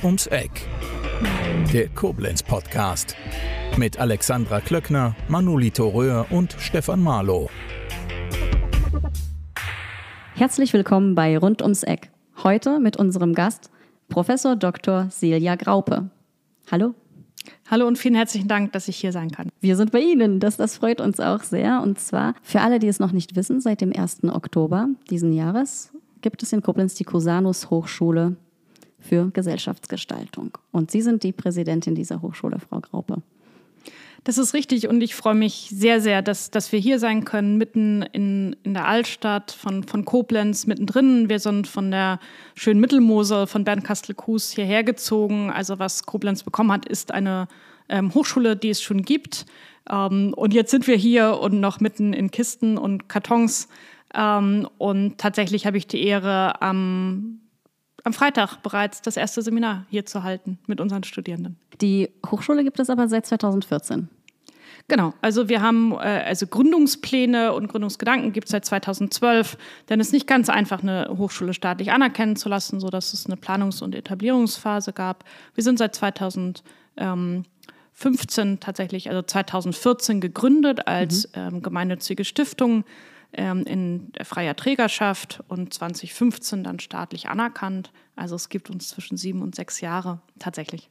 Rund ums Eck. Der Koblenz Podcast. Mit Alexandra Klöckner, Manolito Röhr und Stefan Marlow. Herzlich willkommen bei Rund ums Eck. Heute mit unserem Gast Professor Dr. Silja Graupe. Hallo. Hallo und vielen herzlichen Dank, dass ich hier sein kann. Wir sind bei Ihnen. Das, das freut uns auch sehr. Und zwar für alle, die es noch nicht wissen, seit dem 1. Oktober diesen Jahres gibt es in Koblenz die Cusanus Hochschule für Gesellschaftsgestaltung. Und Sie sind die Präsidentin dieser Hochschule, Frau Graupe. Das ist richtig und ich freue mich sehr, sehr, dass, dass wir hier sein können, mitten in, in der Altstadt von, von Koblenz, mittendrin. Wir sind von der schönen Mittelmosel von Bernkastel-Kues hierher gezogen. Also was Koblenz bekommen hat, ist eine ähm, Hochschule, die es schon gibt. Ähm, und jetzt sind wir hier und noch mitten in Kisten und Kartons. Ähm, und tatsächlich habe ich die Ehre, am am Freitag bereits das erste Seminar hier zu halten mit unseren Studierenden. Die Hochschule gibt es aber seit 2014. Genau, also wir haben äh, also Gründungspläne und Gründungsgedanken gibt es seit 2012, denn es ist nicht ganz einfach, eine Hochschule staatlich anerkennen zu lassen, sodass es eine Planungs- und Etablierungsphase gab. Wir sind seit 2015 tatsächlich, also 2014 gegründet als mhm. ähm, gemeinnützige Stiftung ähm, in freier Trägerschaft und 2015 dann staatlich anerkannt. Also es gibt uns zwischen sieben und sechs Jahre tatsächlich.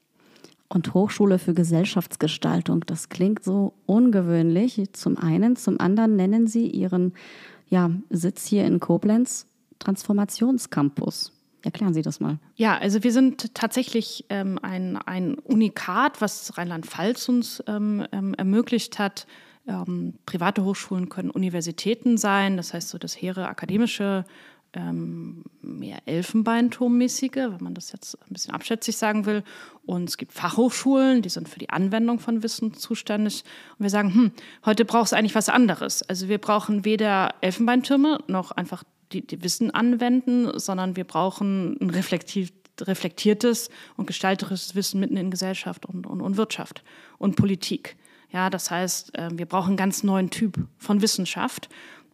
Und Hochschule für Gesellschaftsgestaltung, das klingt so ungewöhnlich. Zum einen, zum anderen nennen Sie Ihren ja, Sitz hier in Koblenz Transformationscampus. Erklären Sie das mal. Ja, also wir sind tatsächlich ähm, ein, ein Unikat, was Rheinland-Pfalz uns ähm, ähm ermöglicht hat, ähm, private Hochschulen können Universitäten sein, das heißt so das hehre akademische, ähm, mehr Elfenbeinturmmäßige, wenn man das jetzt ein bisschen abschätzig sagen will. Und es gibt Fachhochschulen, die sind für die Anwendung von Wissen zuständig. Und wir sagen, hm, heute braucht es eigentlich was anderes. Also wir brauchen weder Elfenbeintürme noch einfach die, die Wissen anwenden, sondern wir brauchen ein reflektiertes und gestalterisches Wissen mitten in Gesellschaft und, und, und Wirtschaft und Politik. Ja, das heißt, ähm, wir brauchen einen ganz neuen Typ von Wissenschaft,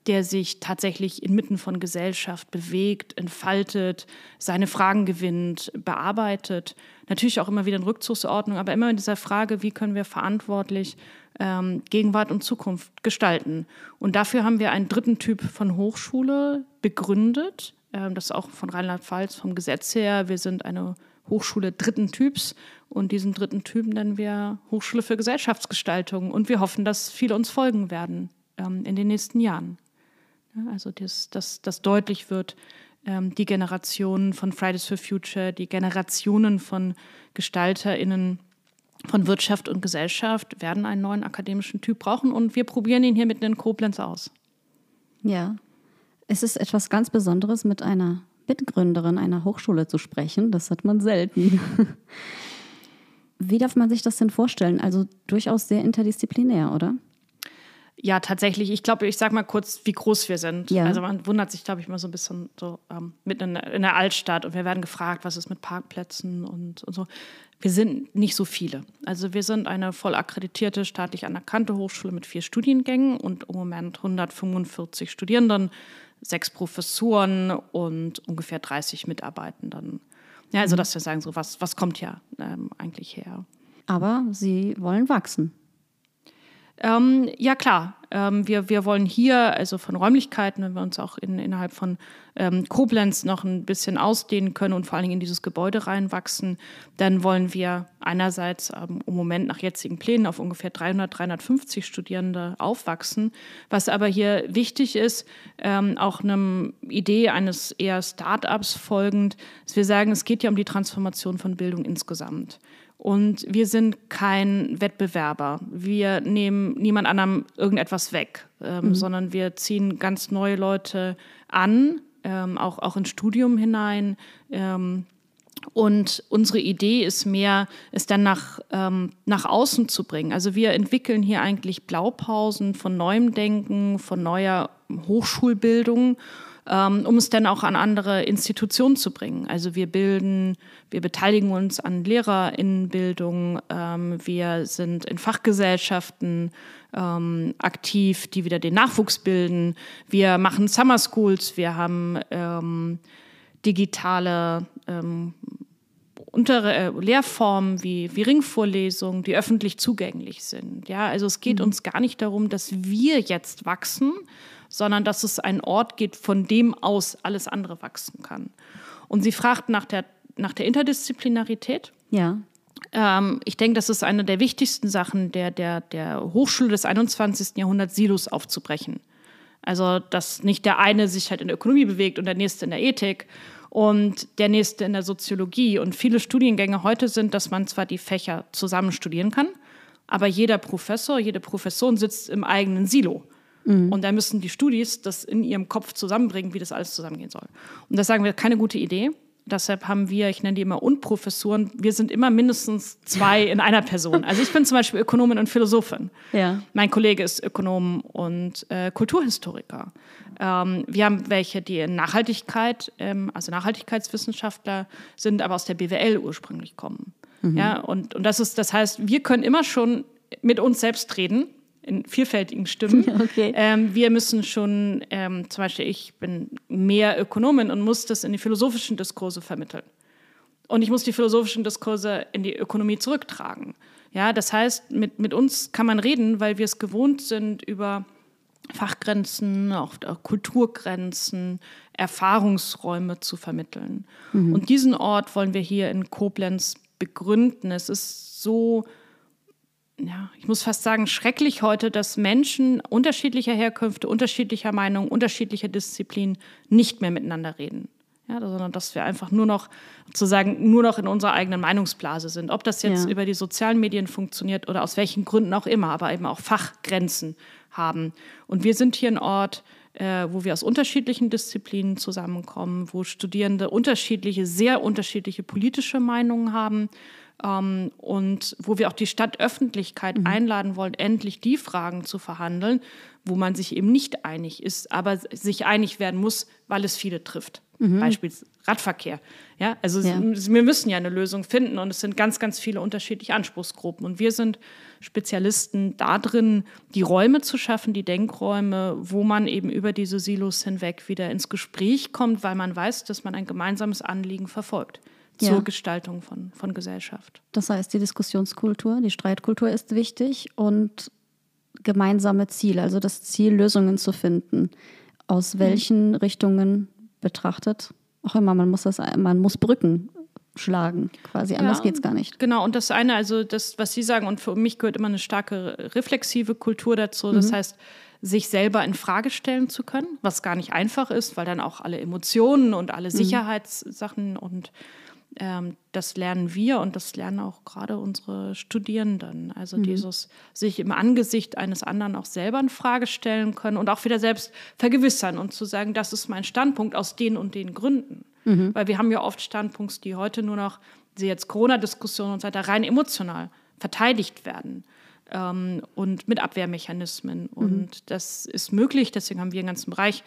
der sich tatsächlich inmitten von Gesellschaft bewegt, entfaltet, seine Fragen gewinnt, bearbeitet. Natürlich auch immer wieder in Rückzugsordnung, aber immer in dieser Frage, wie können wir verantwortlich ähm, Gegenwart und Zukunft gestalten. Und dafür haben wir einen dritten Typ von Hochschule begründet. Ähm, das ist auch von Rheinland-Pfalz vom Gesetz her. Wir sind eine Hochschule dritten Typs. Und diesen dritten Typen nennen wir Hochschule für Gesellschaftsgestaltung. Und wir hoffen, dass viele uns folgen werden ähm, in den nächsten Jahren. Ja, also, dass das, das deutlich wird, ähm, die Generationen von Fridays for Future, die Generationen von GestalterInnen von Wirtschaft und Gesellschaft werden einen neuen akademischen Typ brauchen. Und wir probieren ihn hier mitten in Koblenz aus. Ja, es ist etwas ganz Besonderes mit einer Mitgründerin einer Hochschule zu sprechen. Das hat man selten. Wie darf man sich das denn vorstellen? Also durchaus sehr interdisziplinär, oder? Ja, tatsächlich. Ich glaube, ich sage mal kurz, wie groß wir sind. Ja. Also man wundert sich, glaube ich, mal so ein bisschen so ähm, mitten in, in, der Altstadt und wir werden gefragt, was ist mit Parkplätzen und, und, so. Wir sind nicht so viele. Also wir sind eine voll akkreditierte, staatlich anerkannte Hochschule mit vier Studiengängen und im Moment 145 Studierenden sechs Professuren und ungefähr 30 Mitarbeitenden. Ja, also mhm. dass wir sagen, so was, was kommt ja ähm, eigentlich her. Aber Sie wollen wachsen. Ähm, ja, klar. Ähm, wir, wir wollen hier, also von Räumlichkeiten, wenn wir uns auch in, innerhalb von ähm, Koblenz noch ein bisschen ausdehnen können und vor allen Dingen in dieses Gebäude reinwachsen, dann wollen wir einerseits ähm, im Moment nach jetzigen Plänen auf ungefähr 300, 350 Studierende aufwachsen. Was aber hier wichtig ist, ähm, auch einer Idee eines eher Start-ups folgend, dass wir sagen, es geht ja um die Transformation von Bildung insgesamt. Und wir sind kein Wettbewerber. Wir nehmen niemand anderem irgendetwas weg, ähm, mhm. sondern wir ziehen ganz neue Leute an, ähm, auch, auch ins Studium hinein. Ähm, und unsere Idee ist mehr, es dann nach, ähm, nach außen zu bringen. Also wir entwickeln hier eigentlich Blaupausen von neuem Denken, von neuer Hochschulbildung ähm, um es dann auch an andere Institutionen zu bringen. Also wir bilden, wir beteiligen uns an Lehrerinnenbildung, ähm, wir sind in Fachgesellschaften ähm, aktiv, die wieder den Nachwuchs bilden. Wir machen Summer Schools, wir haben ähm, digitale ähm, untere äh, Lehrformen wie, wie Ringvorlesungen, die öffentlich zugänglich sind. Ja, also es geht mhm. uns gar nicht darum, dass wir jetzt wachsen, sondern dass es einen Ort gibt, von dem aus alles andere wachsen kann. Und sie fragt nach der, nach der Interdisziplinarität. Ja. Ähm, ich denke, das ist eine der wichtigsten Sachen der, der, der Hochschule des 21. Jahrhunderts, Silos aufzubrechen. Also, dass nicht der eine sich halt in der Ökonomie bewegt und der nächste in der Ethik und der nächste in der Soziologie. Und viele Studiengänge heute sind, dass man zwar die Fächer zusammen studieren kann, aber jeder Professor, jede Professorin sitzt im eigenen Silo. Mhm. Und da müssen die Studis das in ihrem Kopf zusammenbringen, wie das alles zusammengehen soll. Und das sagen wir, keine gute Idee. Deshalb haben wir, ich nenne die immer Unprofessuren, wir sind immer mindestens zwei in einer Person. Also ich bin zum Beispiel Ökonomin und Philosophin. Ja. Mein Kollege ist Ökonom und äh, Kulturhistoriker. Ähm, wir haben welche, die in Nachhaltigkeit, ähm, also Nachhaltigkeitswissenschaftler sind, aber aus der BWL ursprünglich kommen. Mhm. Ja, und, und das ist, das heißt, wir können immer schon mit uns selbst reden in vielfältigen Stimmen. Okay. Ähm, wir müssen schon, ähm, zum Beispiel ich bin mehr Ökonomin und muss das in die philosophischen Diskurse vermitteln. Und ich muss die philosophischen Diskurse in die Ökonomie zurücktragen. Ja, das heißt, mit, mit uns kann man reden, weil wir es gewohnt sind, über Fachgrenzen, auch Kulturgrenzen, Erfahrungsräume zu vermitteln. Mhm. Und diesen Ort wollen wir hier in Koblenz begründen. Es ist so ja, ich muss fast sagen, schrecklich heute, dass Menschen unterschiedlicher Herkünfte, unterschiedlicher Meinung, unterschiedlicher Disziplinen nicht mehr miteinander reden. Ja, sondern dass wir einfach nur noch sozusagen nur noch in unserer eigenen Meinungsblase sind. Ob das jetzt ja. über die sozialen Medien funktioniert oder aus welchen Gründen auch immer, aber eben auch Fachgrenzen haben. Und wir sind hier ein Ort, äh, wo wir aus unterschiedlichen Disziplinen zusammenkommen, wo Studierende unterschiedliche, sehr unterschiedliche politische Meinungen haben ähm, und wo wir auch die Stadtöffentlichkeit mhm. einladen wollen, endlich die Fragen zu verhandeln, wo man sich eben nicht einig ist, aber sich einig werden muss, weil es viele trifft. Mhm. Beispielsweise Radverkehr. Ja, also ja. wir müssen ja eine Lösung finden und es sind ganz, ganz viele unterschiedliche Anspruchsgruppen. Und wir sind Spezialisten darin, die Räume zu schaffen, die Denkräume, wo man eben über diese Silos hinweg wieder ins Gespräch kommt, weil man weiß, dass man ein gemeinsames Anliegen verfolgt zur ja. Gestaltung von, von Gesellschaft. Das heißt, die Diskussionskultur, die Streitkultur ist wichtig und gemeinsame Ziele, also das Ziel, Lösungen zu finden. Aus mhm. welchen mhm. Richtungen betrachtet? Auch immer, man muss das, man muss Brücken schlagen, quasi. Anders ja, geht es gar nicht. Genau, und das eine, also das, was Sie sagen, und für mich gehört immer eine starke reflexive Kultur dazu. Das mhm. heißt, sich selber in Frage stellen zu können, was gar nicht einfach ist, weil dann auch alle Emotionen und alle mhm. Sicherheitssachen und ähm, das lernen wir und das lernen auch gerade unsere Studierenden. Also mhm. dieses sich im Angesicht eines anderen auch selber in Frage stellen können und auch wieder selbst vergewissern und zu sagen, das ist mein Standpunkt aus den und den Gründen. Mhm. Weil wir haben ja oft Standpunkte, die heute nur noch, sie jetzt Corona-Diskussionen und so weiter, rein emotional verteidigt werden. Ähm, und mit Abwehrmechanismen. Mhm. Und das ist möglich, deswegen haben wir einen ganzen Bereich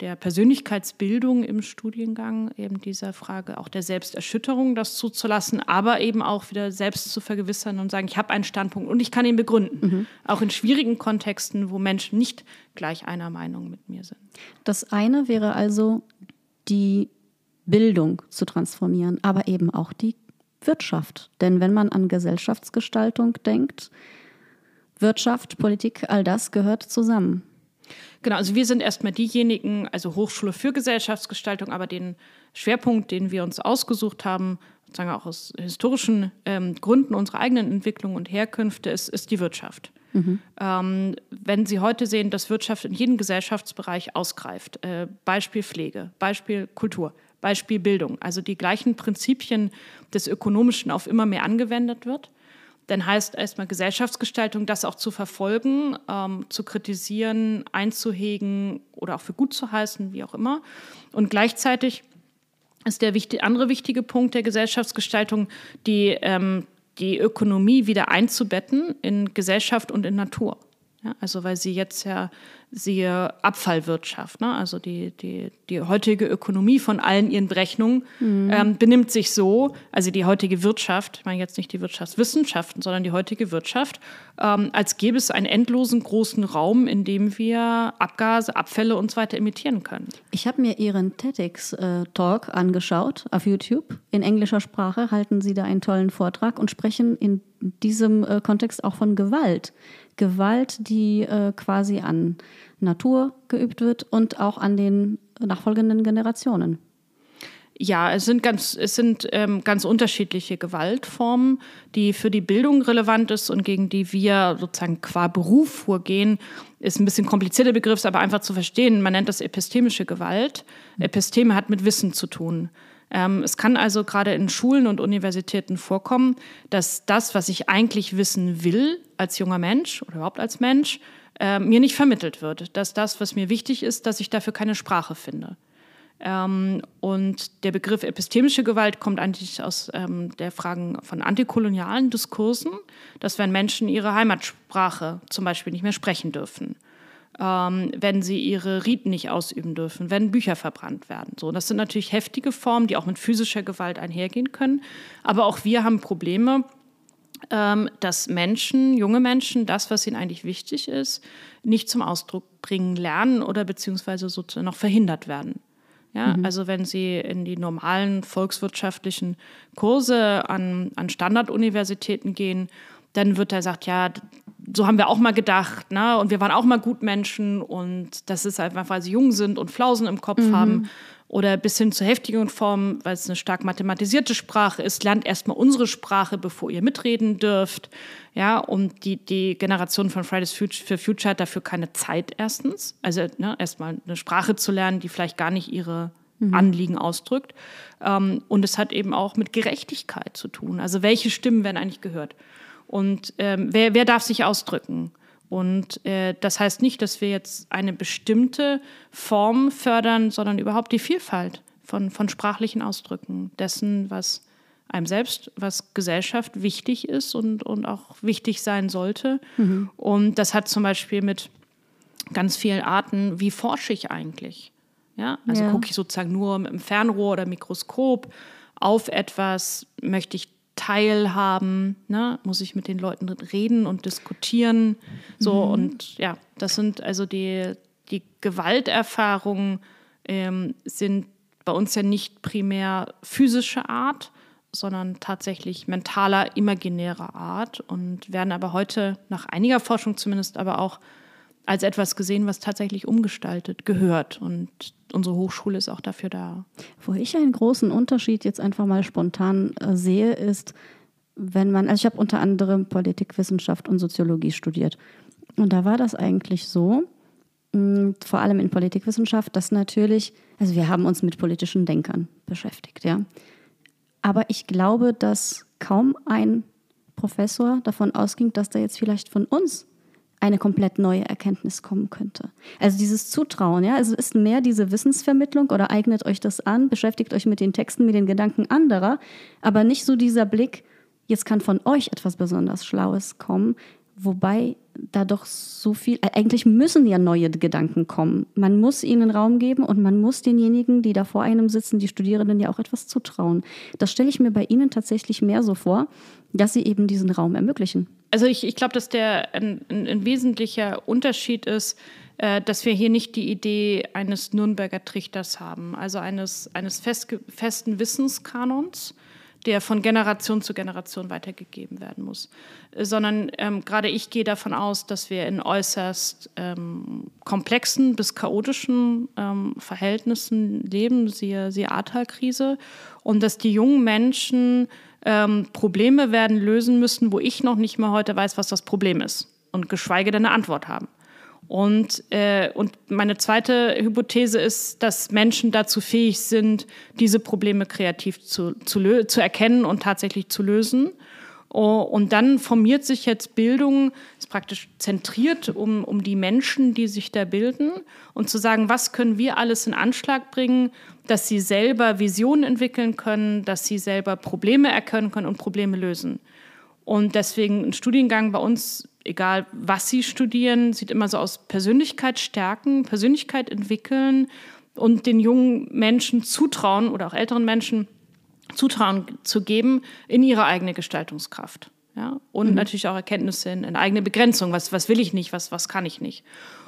der Persönlichkeitsbildung im Studiengang, eben dieser Frage auch der Selbsterschütterung, das zuzulassen, aber eben auch wieder selbst zu vergewissern und sagen, ich habe einen Standpunkt und ich kann ihn begründen. Mhm. Auch in schwierigen Kontexten, wo Menschen nicht gleich einer Meinung mit mir sind. Das eine wäre also die Bildung zu transformieren, aber eben auch die Wirtschaft. Denn wenn man an Gesellschaftsgestaltung denkt, Wirtschaft, Politik, all das gehört zusammen. Genau, also wir sind erstmal diejenigen, also Hochschule für Gesellschaftsgestaltung, aber den Schwerpunkt, den wir uns ausgesucht haben, sozusagen auch aus historischen ähm, Gründen unserer eigenen Entwicklung und Herkünfte, ist, ist die Wirtschaft. Mhm. Ähm, wenn Sie heute sehen, dass Wirtschaft in jedem Gesellschaftsbereich ausgreift, äh, Beispiel Pflege, Beispiel Kultur, Beispiel Bildung, also die gleichen Prinzipien des Ökonomischen auf immer mehr angewendet wird, dann heißt erstmal Gesellschaftsgestaltung, das auch zu verfolgen, ähm, zu kritisieren, einzuhegen oder auch für gut zu heißen, wie auch immer. Und gleichzeitig ist der wichtig, andere wichtige Punkt der Gesellschaftsgestaltung, die, ähm, die Ökonomie wieder einzubetten in Gesellschaft und in Natur. Ja, also weil sie jetzt ja siehe Abfallwirtschaft. Ne? Also die, die, die heutige Ökonomie von allen ihren Berechnungen mhm. ähm, benimmt sich so, also die heutige Wirtschaft, ich meine jetzt nicht die Wirtschaftswissenschaften, sondern die heutige Wirtschaft, ähm, als gäbe es einen endlosen großen Raum, in dem wir Abgase, Abfälle und so weiter emittieren können. Ich habe mir Ihren TEDx-Talk angeschaut auf YouTube. In englischer Sprache halten Sie da einen tollen Vortrag und sprechen in diesem äh, Kontext auch von Gewalt. Gewalt, die äh, quasi an Natur geübt wird und auch an den nachfolgenden Generationen. Ja, es sind ganz, es sind ähm, ganz unterschiedliche Gewaltformen, die für die Bildung relevant ist und gegen die wir sozusagen qua Beruf vorgehen. Ist ein bisschen komplizierter Begriff, aber einfach zu verstehen. Man nennt das epistemische Gewalt. Episteme hat mit Wissen zu tun. Ähm, es kann also gerade in Schulen und Universitäten vorkommen, dass das, was ich eigentlich wissen will als junger Mensch oder überhaupt als Mensch, äh, mir nicht vermittelt wird. Dass das, was mir wichtig ist, dass ich dafür keine Sprache finde. Ähm, und der Begriff epistemische Gewalt kommt eigentlich aus ähm, der Fragen von antikolonialen Diskursen, dass wenn Menschen ihre Heimatsprache zum Beispiel nicht mehr sprechen dürfen ähm, wenn sie ihre Riten nicht ausüben dürfen, wenn Bücher verbrannt werden. So, das sind natürlich heftige Formen, die auch mit physischer Gewalt einhergehen können. Aber auch wir haben Probleme, ähm, dass Menschen, junge Menschen, das, was ihnen eigentlich wichtig ist, nicht zum Ausdruck bringen lernen oder beziehungsweise sozusagen noch verhindert werden. Ja, mhm. Also wenn Sie in die normalen volkswirtschaftlichen Kurse an, an Standarduniversitäten gehen, dann wird da gesagt, ja, so haben wir auch mal gedacht, ne? Und wir waren auch mal Gutmenschen und das ist einfach, weil sie jung sind und Flausen im Kopf mhm. haben. Oder bis hin zu heftigen Formen, weil es eine stark mathematisierte Sprache ist, lernt erstmal unsere Sprache, bevor ihr mitreden dürft. Ja, und die, die Generation von Fridays for Future hat dafür keine Zeit erstens. Also ne, erstmal eine Sprache zu lernen, die vielleicht gar nicht ihre mhm. Anliegen ausdrückt. Ähm, und es hat eben auch mit Gerechtigkeit zu tun. Also welche Stimmen werden eigentlich gehört? Und ähm, wer, wer darf sich ausdrücken? Und äh, das heißt nicht, dass wir jetzt eine bestimmte Form fördern, sondern überhaupt die Vielfalt von, von sprachlichen Ausdrücken, dessen, was einem selbst, was Gesellschaft wichtig ist und, und auch wichtig sein sollte. Mhm. Und das hat zum Beispiel mit ganz vielen Arten, wie forsche ich eigentlich? Ja, also ja. gucke ich sozusagen nur mit dem Fernrohr oder Mikroskop auf etwas, möchte ich teilhaben, ne? muss ich mit den Leuten reden und diskutieren. So mhm. und ja, das sind also die, die Gewalterfahrungen ähm, sind bei uns ja nicht primär physische Art, sondern tatsächlich mentaler, imaginärer Art und werden aber heute nach einiger Forschung zumindest aber auch als etwas gesehen, was tatsächlich umgestaltet gehört. Und unsere Hochschule ist auch dafür da. Wo ich einen großen Unterschied jetzt einfach mal spontan äh, sehe, ist, wenn man, also ich habe unter anderem Politikwissenschaft und Soziologie studiert. Und da war das eigentlich so, mh, vor allem in Politikwissenschaft, dass natürlich, also wir haben uns mit politischen Denkern beschäftigt, ja. Aber ich glaube, dass kaum ein Professor davon ausging, dass da jetzt vielleicht von uns eine komplett neue Erkenntnis kommen könnte. Also dieses Zutrauen, ja, also ist mehr diese Wissensvermittlung oder eignet euch das an, beschäftigt euch mit den Texten, mit den Gedanken anderer, aber nicht so dieser Blick, jetzt kann von euch etwas besonders Schlaues kommen, wobei da doch so viel, äh, eigentlich müssen ja neue Gedanken kommen. Man muss ihnen Raum geben und man muss denjenigen, die da vor einem sitzen, die Studierenden ja auch etwas zutrauen. Das stelle ich mir bei Ihnen tatsächlich mehr so vor, dass Sie eben diesen Raum ermöglichen. Also ich, ich glaube, dass der ein, ein, ein, wesentlicher Unterschied ist, äh, dass wir hier nicht die Idee eines Nürnberger Trichters haben, also eines, eines fest, festen Wissenskanons, der von Generation zu Generation weitergegeben werden muss, sondern ähm, gerade ich gehe davon aus, dass wir in äußerst ähm, komplexen bis chaotischen ähm, Verhältnissen leben, siehe, siehe Ahrtal-Krise, und dass die jungen Menschen ähm, Probleme werden lösen müssen, wo ich noch nicht mal heute weiß, was das Problem ist. Und geschweige denn eine Antwort haben. Und, äh, und meine zweite Hypothese ist, dass Menschen dazu fähig sind, diese Probleme kreativ zu, zu, zu erkennen und tatsächlich zu lösen. Und dann formiert sich jetzt Bildung, ist praktisch zentriert um, um die Menschen, die sich da bilden und zu sagen, was können wir alles in Anschlag bringen, dass sie selber Visionen entwickeln können, dass sie selber Probleme erkennen können und Probleme lösen. Und deswegen ein Studiengang bei uns egal was sie studieren, sieht immer so aus Persönlichkeit stärken, Persönlichkeit entwickeln und den jungen Menschen zutrauen oder auch älteren Menschen zutrauen zu geben in ihre eigene Gestaltungskraft. Ja? Und mhm. natürlich auch Erkenntnisse in, in, eigene Begrenzung. Was, was will ich nicht, was, was kann ich nicht?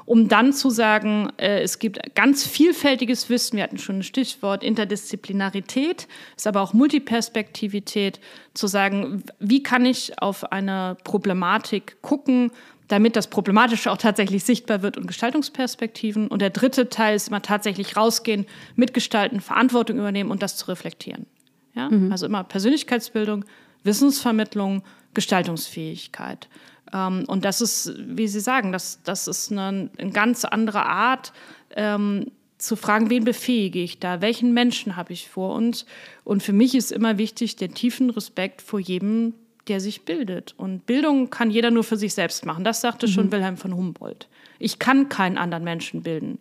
Um dann zu sagen, äh, es gibt ganz vielfältiges Wissen, wir hatten schon ein Stichwort Interdisziplinarität, ist aber auch Multiperspektivität, zu sagen, wie kann ich auf eine Problematik gucken, damit das Problematische auch tatsächlich sichtbar wird und Gestaltungsperspektiven. Und der dritte Teil ist immer tatsächlich rausgehen, mitgestalten, Verantwortung übernehmen und das zu reflektieren. Ja? Mhm. Also immer Persönlichkeitsbildung, Wissensvermittlung, Gestaltungsfähigkeit. Ähm, und das ist, wie Sie sagen, das, das ist eine, eine ganz andere Art, ähm, zu fragen, wen befähige ich da, welchen Menschen habe ich vor uns. Und für mich ist immer wichtig der tiefen Respekt vor jedem, der sich bildet. Und Bildung kann jeder nur für sich selbst machen. Das sagte mhm. schon Wilhelm von Humboldt. Ich kann keinen anderen Menschen bilden.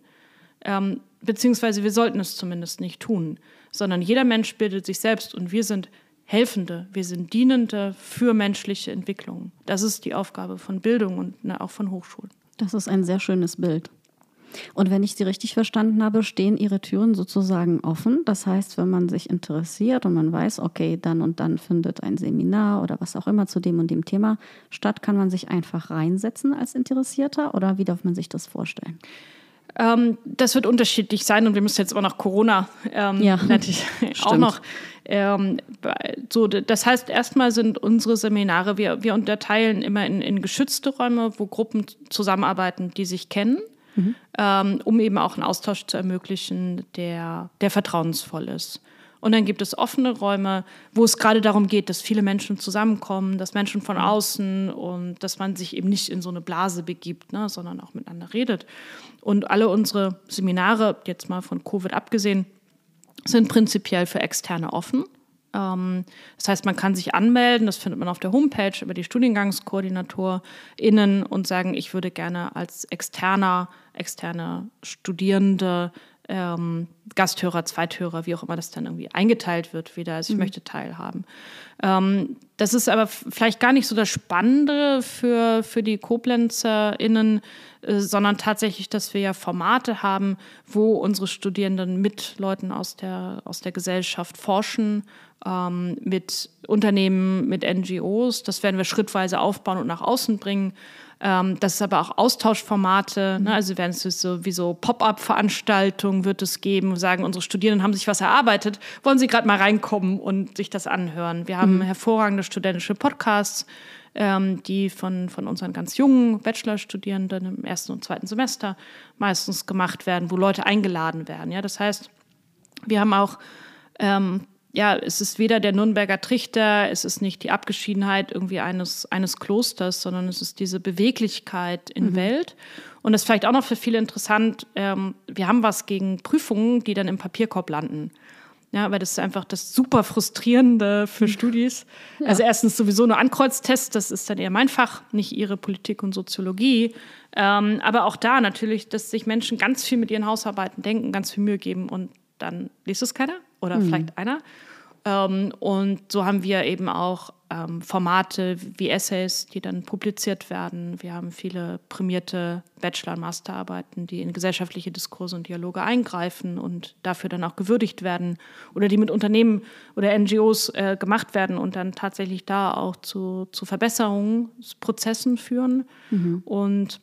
Ähm, beziehungsweise wir sollten es zumindest nicht tun, sondern jeder Mensch bildet sich selbst und wir sind Helfende, wir sind Dienende für menschliche Entwicklung. Das ist die Aufgabe von Bildung und ne, auch von Hochschulen. Das ist ein sehr schönes Bild. Und wenn ich Sie richtig verstanden habe, stehen Ihre Türen sozusagen offen. Das heißt, wenn man sich interessiert und man weiß, okay, dann und dann findet ein Seminar oder was auch immer zu dem und dem Thema statt, kann man sich einfach reinsetzen als Interessierter oder wie darf man sich das vorstellen? Ähm, das wird unterschiedlich sein und wir müssen jetzt auch nach Corona ähm, ja, natürlich auch noch. Ähm, so, das heißt, erstmal sind unsere Seminare, wir, wir unterteilen immer in, in geschützte Räume, wo Gruppen zusammenarbeiten, die sich kennen, mhm. ähm, um eben auch einen Austausch zu ermöglichen, der, der vertrauensvoll ist. Und dann gibt es offene Räume, wo es gerade darum geht, dass viele Menschen zusammenkommen, dass Menschen von außen und dass man sich eben nicht in so eine Blase begibt, ne, sondern auch miteinander redet. Und alle unsere Seminare, jetzt mal von Covid abgesehen, sind prinzipiell für Externe offen. Ähm, das heißt, man kann sich anmelden, das findet man auf der Homepage über die StudiengangskoordinatorInnen und sagen, ich würde gerne als externer, externe Studierende ähm, Gasthörer, Zweithörer, wie auch immer das dann irgendwie eingeteilt wird, wieder. Also ich mhm. möchte teilhaben. Ähm, das ist aber vielleicht gar nicht so das Spannende für, für die KoblenzerInnen, äh, sondern tatsächlich, dass wir ja Formate haben, wo unsere Studierenden mit Leuten aus der, aus der Gesellschaft forschen, ähm, mit Unternehmen, mit NGOs. Das werden wir schrittweise aufbauen und nach außen bringen. Ähm, das ist aber auch Austauschformate, ne? also werden es so wie so Pop-up-Veranstaltungen wird es geben, sagen, unsere Studierenden haben sich was erarbeitet, wollen sie gerade mal reinkommen und sich das anhören. Wir haben mhm. hervorragende studentische Podcasts, ähm, die von, von unseren ganz jungen Bachelorstudierenden im ersten und zweiten Semester meistens gemacht werden, wo Leute eingeladen werden. Ja? Das heißt, wir haben auch ähm, ja, es ist weder der Nürnberger Trichter, es ist nicht die Abgeschiedenheit irgendwie eines, eines Klosters, sondern es ist diese Beweglichkeit in mhm. Welt. Und das ist vielleicht auch noch für viele interessant, ähm, wir haben was gegen Prüfungen, die dann im Papierkorb landen. Ja, weil das ist einfach das super frustrierende für. Studis. Ja. Also erstens sowieso nur Ankreuztest, das ist dann eher mein Fach, nicht ihre Politik und Soziologie. Ähm, aber auch da natürlich, dass sich Menschen ganz viel mit ihren Hausarbeiten denken, ganz viel Mühe geben und dann liest es keiner oder mhm. vielleicht einer. Ähm, und so haben wir eben auch ähm, Formate wie Essays, die dann publiziert werden. Wir haben viele prämierte Bachelor- und Masterarbeiten, die in gesellschaftliche Diskurse und Dialoge eingreifen und dafür dann auch gewürdigt werden oder die mit Unternehmen oder NGOs äh, gemacht werden und dann tatsächlich da auch zu, zu Verbesserungsprozessen führen. Mhm. Und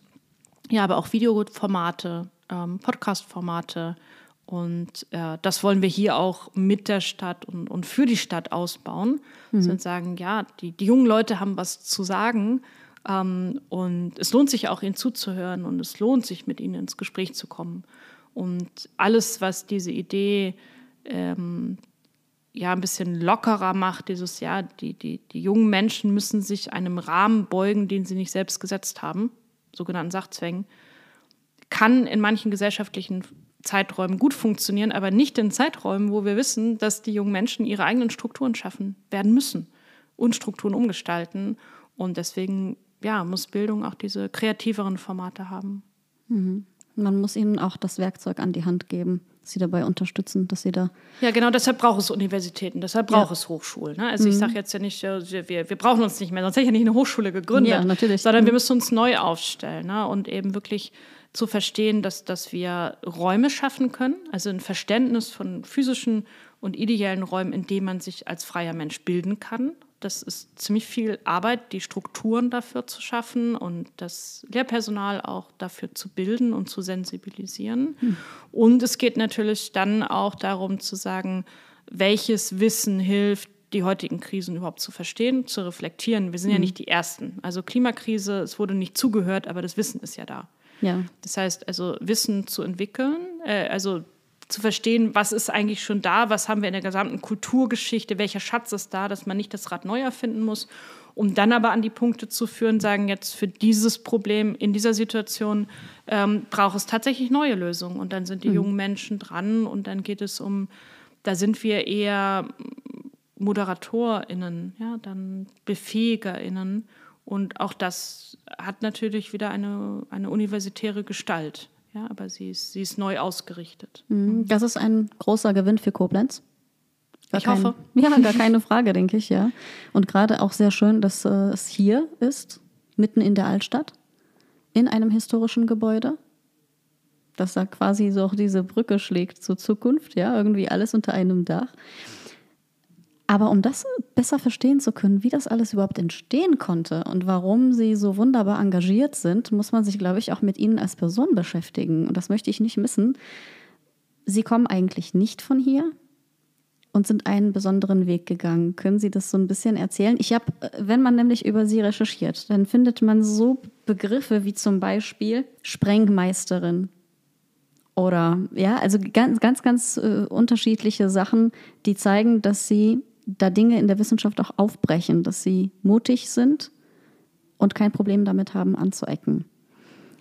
ja, aber auch Videoformate, ähm, Podcast-Formate, und äh, das wollen wir hier auch mit der Stadt und, und für die Stadt ausbauen. Mhm. Und sagen, ja, die, die jungen Leute haben was zu sagen. Ähm, und es lohnt sich auch, ihnen zuzuhören und es lohnt sich, mit ihnen ins Gespräch zu kommen. Und alles, was diese Idee ähm, ja ein bisschen lockerer macht, dieses, ja, die, die, die jungen Menschen müssen sich einem Rahmen beugen, den sie nicht selbst gesetzt haben, sogenannten Sachzwängen, kann in manchen gesellschaftlichen Zeiträumen gut funktionieren, aber nicht in Zeiträumen, wo wir wissen, dass die jungen Menschen ihre eigenen Strukturen schaffen werden müssen und Strukturen umgestalten. Und deswegen ja, muss Bildung auch diese kreativeren Formate haben. Mhm. Man muss ihnen auch das Werkzeug an die Hand geben, Sie dabei unterstützen, dass Sie da. Ja, genau, deshalb braucht es Universitäten, deshalb braucht ja. es Hochschulen. Ne? Also mhm. ich sage jetzt ja nicht, wir, wir brauchen uns nicht mehr, sonst hätte ich ja nicht eine Hochschule gegründet, ja, natürlich. sondern mhm. wir müssen uns neu aufstellen ne? und eben wirklich zu verstehen, dass, dass wir Räume schaffen können, also ein Verständnis von physischen und ideellen Räumen, in denen man sich als freier Mensch bilden kann. Das ist ziemlich viel Arbeit, die Strukturen dafür zu schaffen und das Lehrpersonal auch dafür zu bilden und zu sensibilisieren. Hm. Und es geht natürlich dann auch darum zu sagen, welches Wissen hilft, die heutigen Krisen überhaupt zu verstehen, zu reflektieren. Wir sind ja nicht die Ersten. Also Klimakrise, es wurde nicht zugehört, aber das Wissen ist ja da. Ja. Das heißt, also Wissen zu entwickeln, äh, also zu verstehen, was ist eigentlich schon da, was haben wir in der gesamten Kulturgeschichte, welcher Schatz ist da, dass man nicht das Rad neu erfinden muss, um dann aber an die Punkte zu führen, sagen, jetzt für dieses Problem in dieser Situation ähm, braucht es tatsächlich neue Lösungen. Und dann sind die mhm. jungen Menschen dran und dann geht es um, da sind wir eher ModeratorInnen, ja, dann BefähigerInnen und auch das hat natürlich wieder eine, eine universitäre Gestalt. Ja, aber sie ist, sie ist neu ausgerichtet. Mhm. Das ist ein großer Gewinn für Koblenz. Gar ich kein, hoffe. Ja, gar keine Frage, denke ich, ja. Und gerade auch sehr schön, dass äh, es hier ist, mitten in der Altstadt, in einem historischen Gebäude. Dass da quasi so auch diese Brücke schlägt zur Zukunft, ja, irgendwie alles unter einem Dach. Aber um das besser verstehen zu können, wie das alles überhaupt entstehen konnte und warum sie so wunderbar engagiert sind, muss man sich, glaube ich, auch mit ihnen als Person beschäftigen. Und das möchte ich nicht missen. Sie kommen eigentlich nicht von hier und sind einen besonderen Weg gegangen. Können Sie das so ein bisschen erzählen? Ich habe, wenn man nämlich über Sie recherchiert, dann findet man so Begriffe wie zum Beispiel Sprengmeisterin, oder ja, also ganz, ganz, ganz äh, unterschiedliche Sachen, die zeigen, dass sie da Dinge in der Wissenschaft auch aufbrechen, dass sie mutig sind und kein Problem damit haben, anzuecken.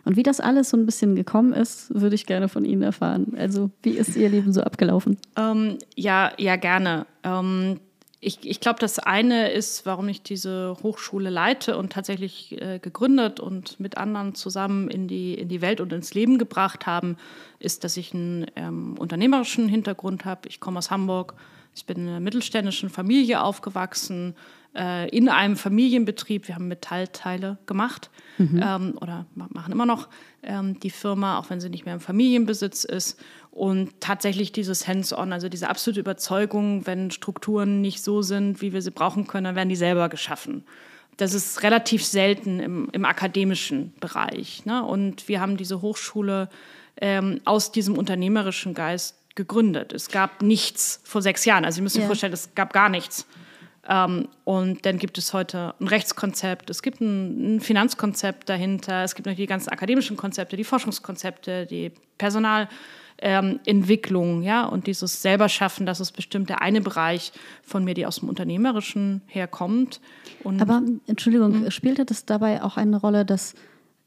Und wie das alles so ein bisschen gekommen ist, würde ich gerne von Ihnen erfahren. Also, wie ist Ihr Leben so abgelaufen? Ähm, ja, ja, gerne. Ähm, ich, ich glaube, das eine ist, warum ich diese Hochschule leite und tatsächlich äh, gegründet und mit anderen zusammen in die, in die Welt und ins Leben gebracht haben, ist, dass ich einen ähm, unternehmerischen Hintergrund habe. Ich komme aus Hamburg, ich bin in einer mittelständischen Familie aufgewachsen, äh, in einem Familienbetrieb. Wir haben Metallteile gemacht mhm. ähm, oder machen immer noch ähm, die Firma, auch wenn sie nicht mehr im Familienbesitz ist. Und tatsächlich dieses Hands-on, also diese absolute Überzeugung, wenn Strukturen nicht so sind, wie wir sie brauchen können, dann werden die selber geschaffen. Das ist relativ selten im, im akademischen Bereich. Ne? Und wir haben diese Hochschule ähm, aus diesem unternehmerischen Geist gegründet. Es gab nichts vor sechs Jahren. Also Sie müssen sich ja. vorstellen, es gab gar nichts. Ähm, und dann gibt es heute ein Rechtskonzept, es gibt ein, ein, Finanzkonzept dahinter, es gibt natürlich die ganzen akademischen Konzepte, die Forschungskonzepte, die Personalentwicklung, ähm, ja, und dieses selber schaffen, das ist bestimmt der eine Bereich von mir, die aus dem Unternehmerischen herkommt. Und Aber Entschuldigung, mhm. spielte das dabei auch eine Rolle, dass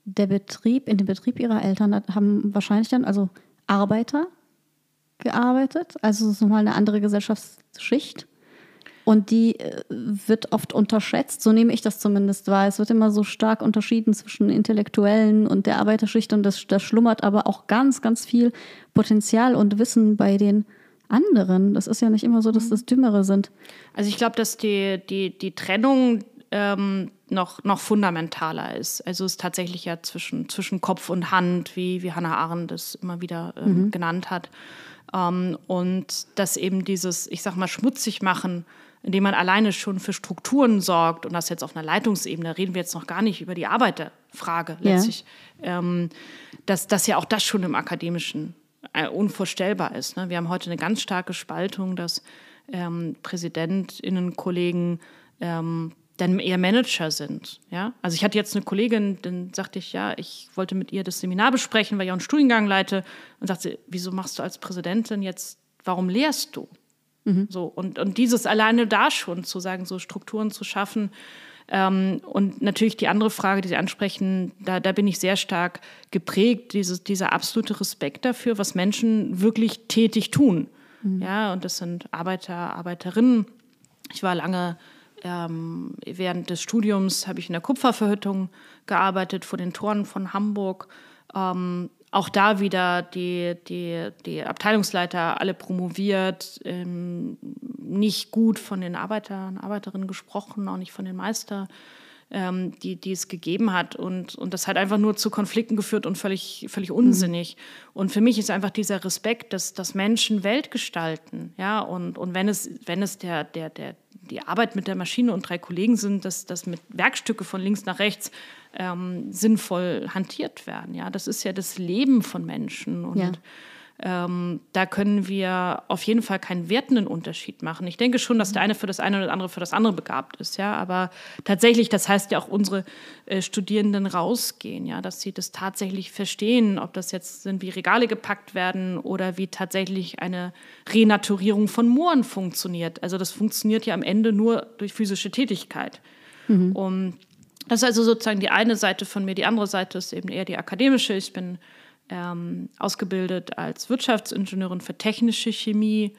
der Betrieb, in dem Betrieb ihrer Eltern haben wahrscheinlich dann, also Arbeiter, gearbeitet. Also es ist nochmal eine andere Gesellschaftsschicht. Und die äh, wird oft unterschätzt, so nehme ich das zumindest wahr. Es wird immer so stark unterschieden zwischen Intellektuellen und der Arbeiterschicht und das, das schlummert aber auch ganz, ganz viel Potenzial und Wissen bei den anderen. Das ist ja nicht immer so, dass das Dümmere sind. Also ich glaube, dass die, die, die Trennung ähm, noch, noch fundamentaler ist. Also es ist tatsächlich ja zwischen, zwischen Kopf und Hand, wie, wie Hannah Arendt es immer wieder ähm, mhm. genannt hat. Ähm, und dass eben dieses, ich sag mal, schmutzig machen, indem man alleine schon für Strukturen sorgt und das jetzt auf einer Leitungsebene, reden wir jetzt noch gar nicht über die Arbeiterfrage letztlich, ja. ähm, dass, dass ja auch das schon im Akademischen äh, unvorstellbar ist. Ne? Wir haben heute eine ganz starke Spaltung, dass ähm, PräsidentInnen, Kollegen ähm, dann eher Manager sind. Ja? Also ich hatte jetzt eine Kollegin, dann sagte ich, ja, ich wollte mit ihr das Seminar besprechen, weil ich auch einen Studiengang leite und sagte, wieso machst du als Präsidentin jetzt, warum lehrst du? Mhm. So, und, und dieses alleine da schon zu sagen, so Strukturen zu schaffen. Ähm, und natürlich die andere Frage, die Sie ansprechen, da, da bin ich sehr stark geprägt, dieses, dieser absolute Respekt dafür, was Menschen wirklich tätig tun. Mhm. Ja, und das sind Arbeiter, Arbeiterinnen. Ich war lange ähm, während des Studiums habe ich in der Kupferverhüttung gearbeitet vor den Toren von Hamburg. Ähm, auch da wieder die, die, die Abteilungsleiter alle promoviert, ähm, nicht gut von den Arbeitern, Arbeiterinnen gesprochen, auch nicht von den Meister, ähm, die, die es gegeben hat. Und, und das hat einfach nur zu Konflikten geführt und völlig, völlig unsinnig. Mhm. Und für mich ist einfach dieser Respekt, dass, dass Menschen Welt gestalten. Ja? Und, und wenn es, wenn es der, der, der, die Arbeit mit der Maschine und drei Kollegen sind, dass das mit Werkstücke von links nach rechts ähm, sinnvoll hantiert werden. Ja, das ist ja das Leben von Menschen und ja. Ähm, da können wir auf jeden Fall keinen wertenden Unterschied machen. Ich denke schon, dass der eine für das eine oder der andere für das andere begabt ist. Ja, aber tatsächlich, das heißt ja auch unsere äh, Studierenden rausgehen, ja, dass sie das tatsächlich verstehen, ob das jetzt sind, wie Regale gepackt werden oder wie tatsächlich eine Renaturierung von Mooren funktioniert. Also das funktioniert ja am Ende nur durch physische Tätigkeit. Mhm. Und das ist also sozusagen die eine Seite von mir. Die andere Seite ist eben eher die akademische. Ich bin ähm, ausgebildet als Wirtschaftsingenieurin für technische Chemie.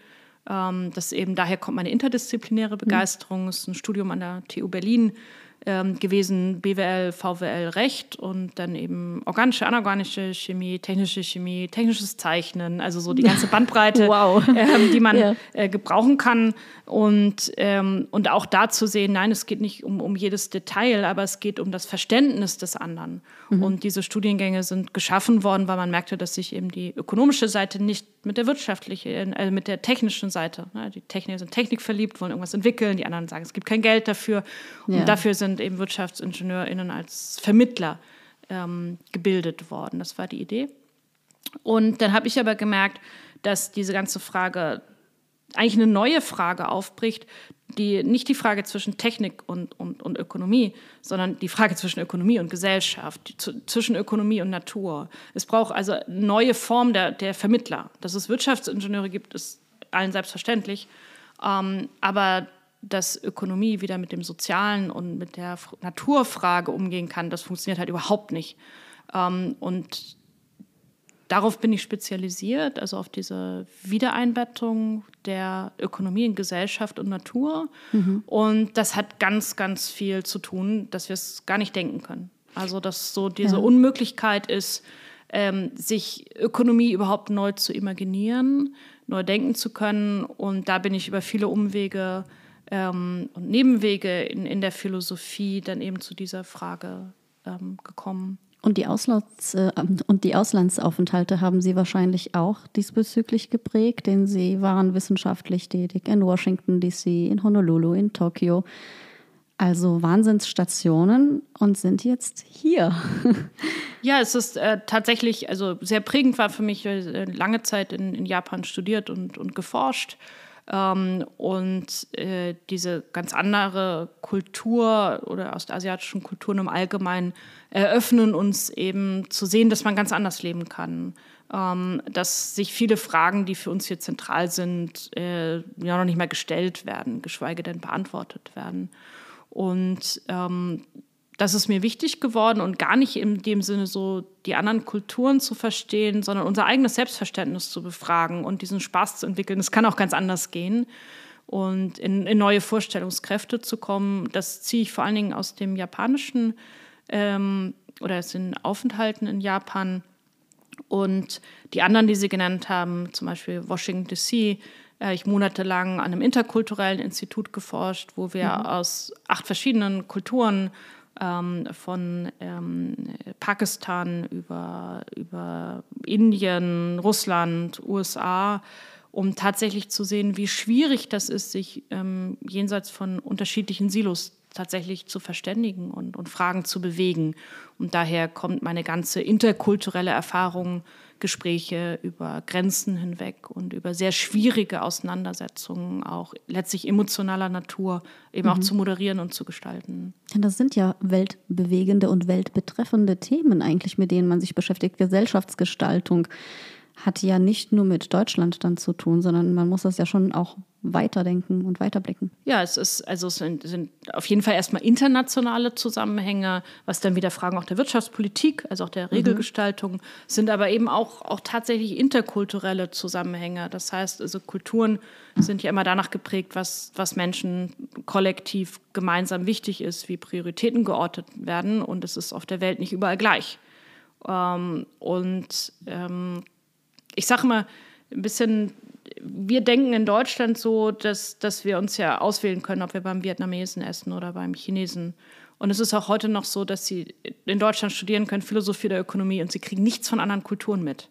Ähm, das eben daher kommt meine interdisziplinäre Begeisterung. Das ist ein Studium an der TU Berlin ähm, gewesen, BWL, VWL, Recht und dann eben organische, anorganische Chemie, technische Chemie, technisches Zeichnen, also so die ganze Bandbreite, wow. ähm, die man ja. äh, gebrauchen kann. Und, ähm, und auch da zu sehen, nein, es geht nicht um, um jedes Detail, aber es geht um das Verständnis des anderen. Mhm. Und diese Studiengänge sind geschaffen worden, weil man merkte, dass sich eben die ökonomische Seite nicht mit der wirtschaftlichen, also mit der technischen Seite, ne? die Techniker sind technikverliebt, wollen irgendwas entwickeln, die anderen sagen, es gibt kein Geld dafür. Und dafür sind sind eben WirtschaftsingenieurInnen als Vermittler ähm, gebildet worden. Das war die Idee. Und dann habe ich aber gemerkt, dass diese ganze Frage eigentlich eine neue Frage aufbricht, die nicht die Frage zwischen Technik und, und, und Ökonomie, sondern die Frage zwischen Ökonomie und Gesellschaft, zwischen Ökonomie und Natur. Es braucht also neue Form der, der Vermittler. Dass es Wirtschaftsingenieure gibt, ist allen selbstverständlich. Ähm, aber dass Ökonomie wieder mit dem Sozialen und mit der Naturfrage umgehen kann, das funktioniert halt überhaupt nicht. Ähm, und darauf bin ich spezialisiert, also auf diese Wiedereinbettung der Ökonomie in Gesellschaft und Natur. Mhm. Und das hat ganz, ganz viel zu tun, dass wir es gar nicht denken können. Also, dass so diese ja. Unmöglichkeit ist, ähm, sich Ökonomie überhaupt neu zu imaginieren, neu denken zu können. Und da bin ich über viele Umwege ähm, und Nebenwege in, in der Philosophie dann eben zu dieser Frage ähm, gekommen. Und die, Auslands, äh, und die Auslandsaufenthalte haben Sie wahrscheinlich auch diesbezüglich geprägt, denn Sie waren wissenschaftlich tätig in Washington, DC, in Honolulu, in Tokio. Also Wahnsinnsstationen und sind jetzt hier. ja, es ist äh, tatsächlich, also sehr prägend war für mich, äh, lange Zeit in, in Japan studiert und, und geforscht. Ähm, und äh, diese ganz andere Kultur oder ostasiatischen Kulturen im Allgemeinen eröffnen uns eben zu sehen, dass man ganz anders leben kann. Ähm, dass sich viele Fragen, die für uns hier zentral sind, äh, ja noch nicht mehr gestellt werden, geschweige denn beantwortet werden. Und ähm, das ist mir wichtig geworden und gar nicht in dem Sinne so die anderen Kulturen zu verstehen, sondern unser eigenes Selbstverständnis zu befragen und diesen Spaß zu entwickeln. Es kann auch ganz anders gehen und in, in, neue Vorstellungskräfte zu kommen. Das ziehe ich vor allen Dingen aus dem japanischen ähm, oder aus den Aufenthalten in Japan. Und die anderen, die Sie genannt haben, zum Beispiel Washington DC, äh, ich monatelang an einem interkulturellen Institut geforscht, wo wir mhm. aus acht verschiedenen Kulturen ähm, von ähm, Pakistan über, über Indien, Russland, USA, um tatsächlich zu sehen, wie schwierig das ist, sich ähm, jenseits von unterschiedlichen Silos tatsächlich zu verständigen und, und Fragen zu bewegen. Und daher kommt meine ganze interkulturelle Erfahrung Gespräche über Grenzen hinweg und über sehr schwierige Auseinandersetzungen, auch letztlich emotionaler Natur, eben mhm. auch zu moderieren und zu gestalten. Das sind ja weltbewegende und weltbetreffende Themen eigentlich, mit denen man sich beschäftigt. Gesellschaftsgestaltung hat ja nicht nur mit Deutschland dann zu tun, sondern man muss das ja schon auch weiterdenken und weiterblicken. Ja, es ist also es sind, sind auf jeden Fall erstmal internationale Zusammenhänge, was dann wieder Fragen auch der Wirtschaftspolitik, also auch der mhm. Regelgestaltung mhm. sind, aber eben auch, auch tatsächlich interkulturelle Zusammenhänge. Das heißt, also Kulturen sind ja immer danach geprägt, was, was Menschen kollektiv gemeinsam wichtig ist, wie Prioritäten geortet werden und es ist auf der Welt nicht überall gleich. Ähm, und ähm, ich sage mal, ein bisschen, wir denken in Deutschland so, dass, dass wir uns ja auswählen können, ob wir beim Vietnamesen essen oder beim Chinesen. Und es ist auch heute noch so, dass sie in Deutschland studieren können, Philosophie der Ökonomie, und sie kriegen nichts von anderen Kulturen mit,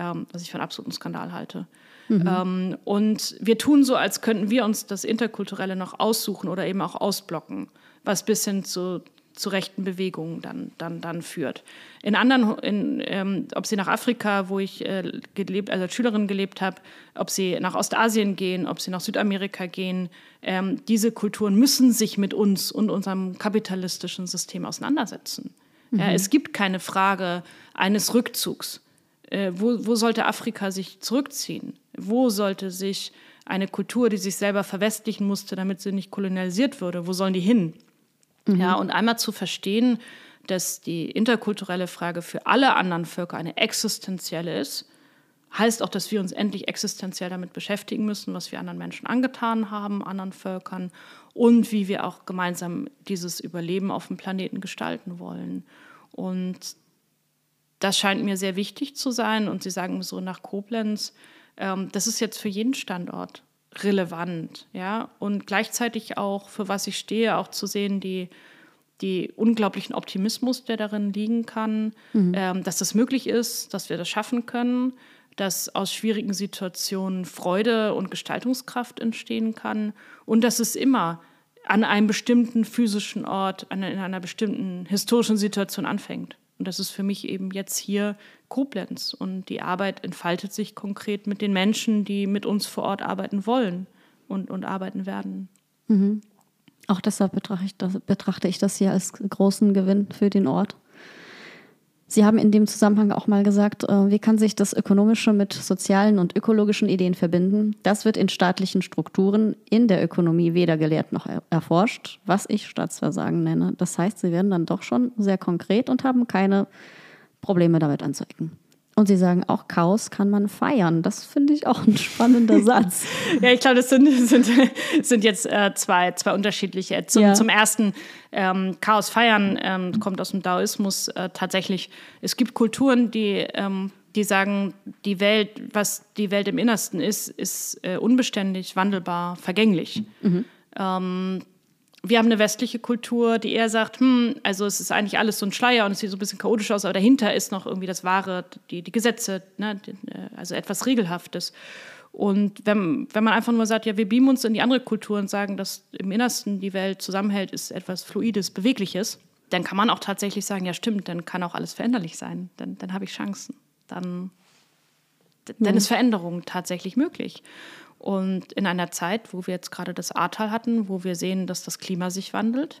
ähm, was ich für einen absoluten Skandal halte. Mhm. Ähm, und wir tun so, als könnten wir uns das Interkulturelle noch aussuchen oder eben auch ausblocken, was bis hin zu, zu rechten Bewegungen dann, dann, dann führt. In anderen, in, ähm, ob sie nach Afrika, wo ich äh, gelebt, also als Schülerin gelebt habe, ob sie nach Ostasien gehen, ob sie nach Südamerika gehen, ähm, diese Kulturen müssen sich mit uns und unserem kapitalistischen System auseinandersetzen. Mhm. Ja, es gibt keine Frage eines Rückzugs. Äh, wo, wo sollte Afrika sich zurückziehen? Wo sollte sich eine Kultur, die sich selber verwestlichen musste, damit sie nicht kolonialisiert würde, wo sollen die hin? Mhm. Ja, und einmal zu verstehen, dass die interkulturelle Frage für alle anderen Völker eine existenzielle ist, heißt auch, dass wir uns endlich existenziell damit beschäftigen müssen, was wir anderen Menschen angetan haben, anderen Völkern und wie wir auch gemeinsam dieses Überleben auf dem Planeten gestalten wollen. Und das scheint mir sehr wichtig zu sein. Und Sie sagen so nach Koblenz, ähm, das ist jetzt für jeden Standort relevant, ja, und gleichzeitig auch, für was ich stehe, auch zu sehen, die, die unglaublichen Optimismus, der darin liegen kann, mhm. ähm, dass das möglich ist, dass wir das schaffen können, dass aus schwierigen Situationen Freude und Gestaltungskraft entstehen kann und dass es immer an einem bestimmten physischen Ort, an, in einer bestimmten historischen Situation anfängt. Und das ist für mich eben jetzt hier Koblenz. Und die Arbeit entfaltet sich konkret mit den Menschen, die mit uns vor Ort arbeiten wollen und, und arbeiten werden. Mhm. Auch deshalb betrachte ich, das, betrachte ich das hier als großen Gewinn für den Ort. Sie haben in dem Zusammenhang auch mal gesagt, äh, wie kann sich das Ökonomische mit sozialen und ökologischen Ideen verbinden? Das wird in staatlichen Strukturen in der Ökonomie weder gelehrt noch erforscht, was ich Staatsversagen nenne. Das heißt, Sie werden dann doch schon sehr konkret und haben keine Probleme damit anzuecken. Und Sie sagen auch, Chaos kann man feiern. Das finde ich auch ein spannender Satz. ja, ich glaube, das sind, sind, sind jetzt äh, zwei, zwei unterschiedliche. Zum, ja. zum ersten, ähm, Chaos feiern ähm, kommt aus dem Daoismus äh, tatsächlich. Es gibt Kulturen, die, ähm, die sagen, die Welt, was die Welt im Innersten ist, ist äh, unbeständig, wandelbar, vergänglich. Mhm. Wir haben eine westliche Kultur, die eher sagt, hm, also es ist eigentlich alles so ein Schleier und es sieht so ein bisschen chaotisch aus, aber dahinter ist noch irgendwie das Wahre, die, die Gesetze, ne, äh, also etwas Regelhaftes. Und wenn, wenn man einfach nur sagt, ja, wir beamen uns in die andere Kultur und sagen, dass im Innersten die Welt zusammenhält, ist etwas Fluides, Bewegliches, dann kann man auch tatsächlich sagen, ja stimmt, dann kann auch alles veränderlich sein, dann, dann habe ich Chancen, dann, dann ist Veränderung tatsächlich möglich. Und in einer Zeit, wo wir jetzt gerade das Ahrtal hatten, wo wir sehen, dass das Klima sich wandelt,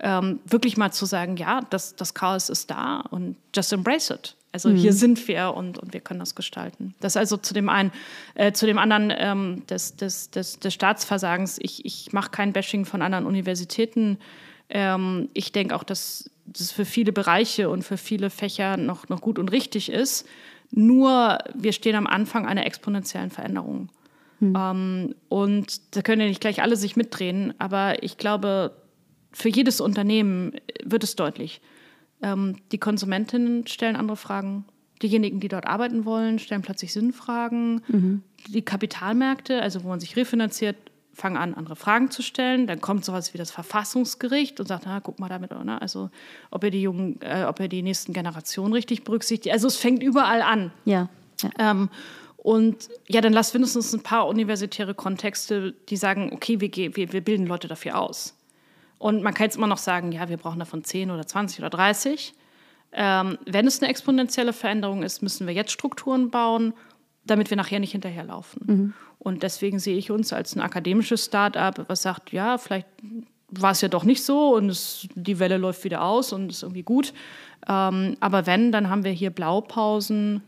ähm, wirklich mal zu sagen, ja, das, das Chaos ist da und just embrace it. Also mhm. hier sind wir und, und wir können das gestalten. Das also zu dem einen. Äh, zu dem anderen ähm, des, des, des, des Staatsversagens. Ich, ich mache kein Bashing von anderen Universitäten. Ähm, ich denke auch, dass das für viele Bereiche und für viele Fächer noch, noch gut und richtig ist. Nur wir stehen am Anfang einer exponentiellen Veränderung. Mhm. Ähm, und da können ja nicht gleich alle sich mitdrehen, aber ich glaube, für jedes Unternehmen wird es deutlich. Ähm, die Konsumentinnen stellen andere Fragen. Diejenigen, die dort arbeiten wollen, stellen plötzlich Sinnfragen. Mhm. Die Kapitalmärkte, also wo man sich refinanziert, fangen an, andere Fragen zu stellen. Dann kommt sowas wie das Verfassungsgericht und sagt, na, guck mal damit, ne? also ob ihr die jungen, äh, ob ihr die nächsten Generationen richtig berücksichtigt. Also es fängt überall an. Ja. ja. Ähm, und ja, dann lass mindestens ein paar universitäre Kontexte, die sagen, okay, wir, wir, wir bilden Leute dafür aus. Und man kann jetzt immer noch sagen, ja, wir brauchen davon 10 oder 20 oder 30. Ähm, wenn es eine exponentielle Veränderung ist, müssen wir jetzt Strukturen bauen, damit wir nachher nicht hinterherlaufen. Mhm. Und deswegen sehe ich uns als ein akademisches Start-up, was sagt, ja, vielleicht war es ja doch nicht so und es, die Welle läuft wieder aus und ist irgendwie gut. Ähm, aber wenn, dann haben wir hier Blaupausen,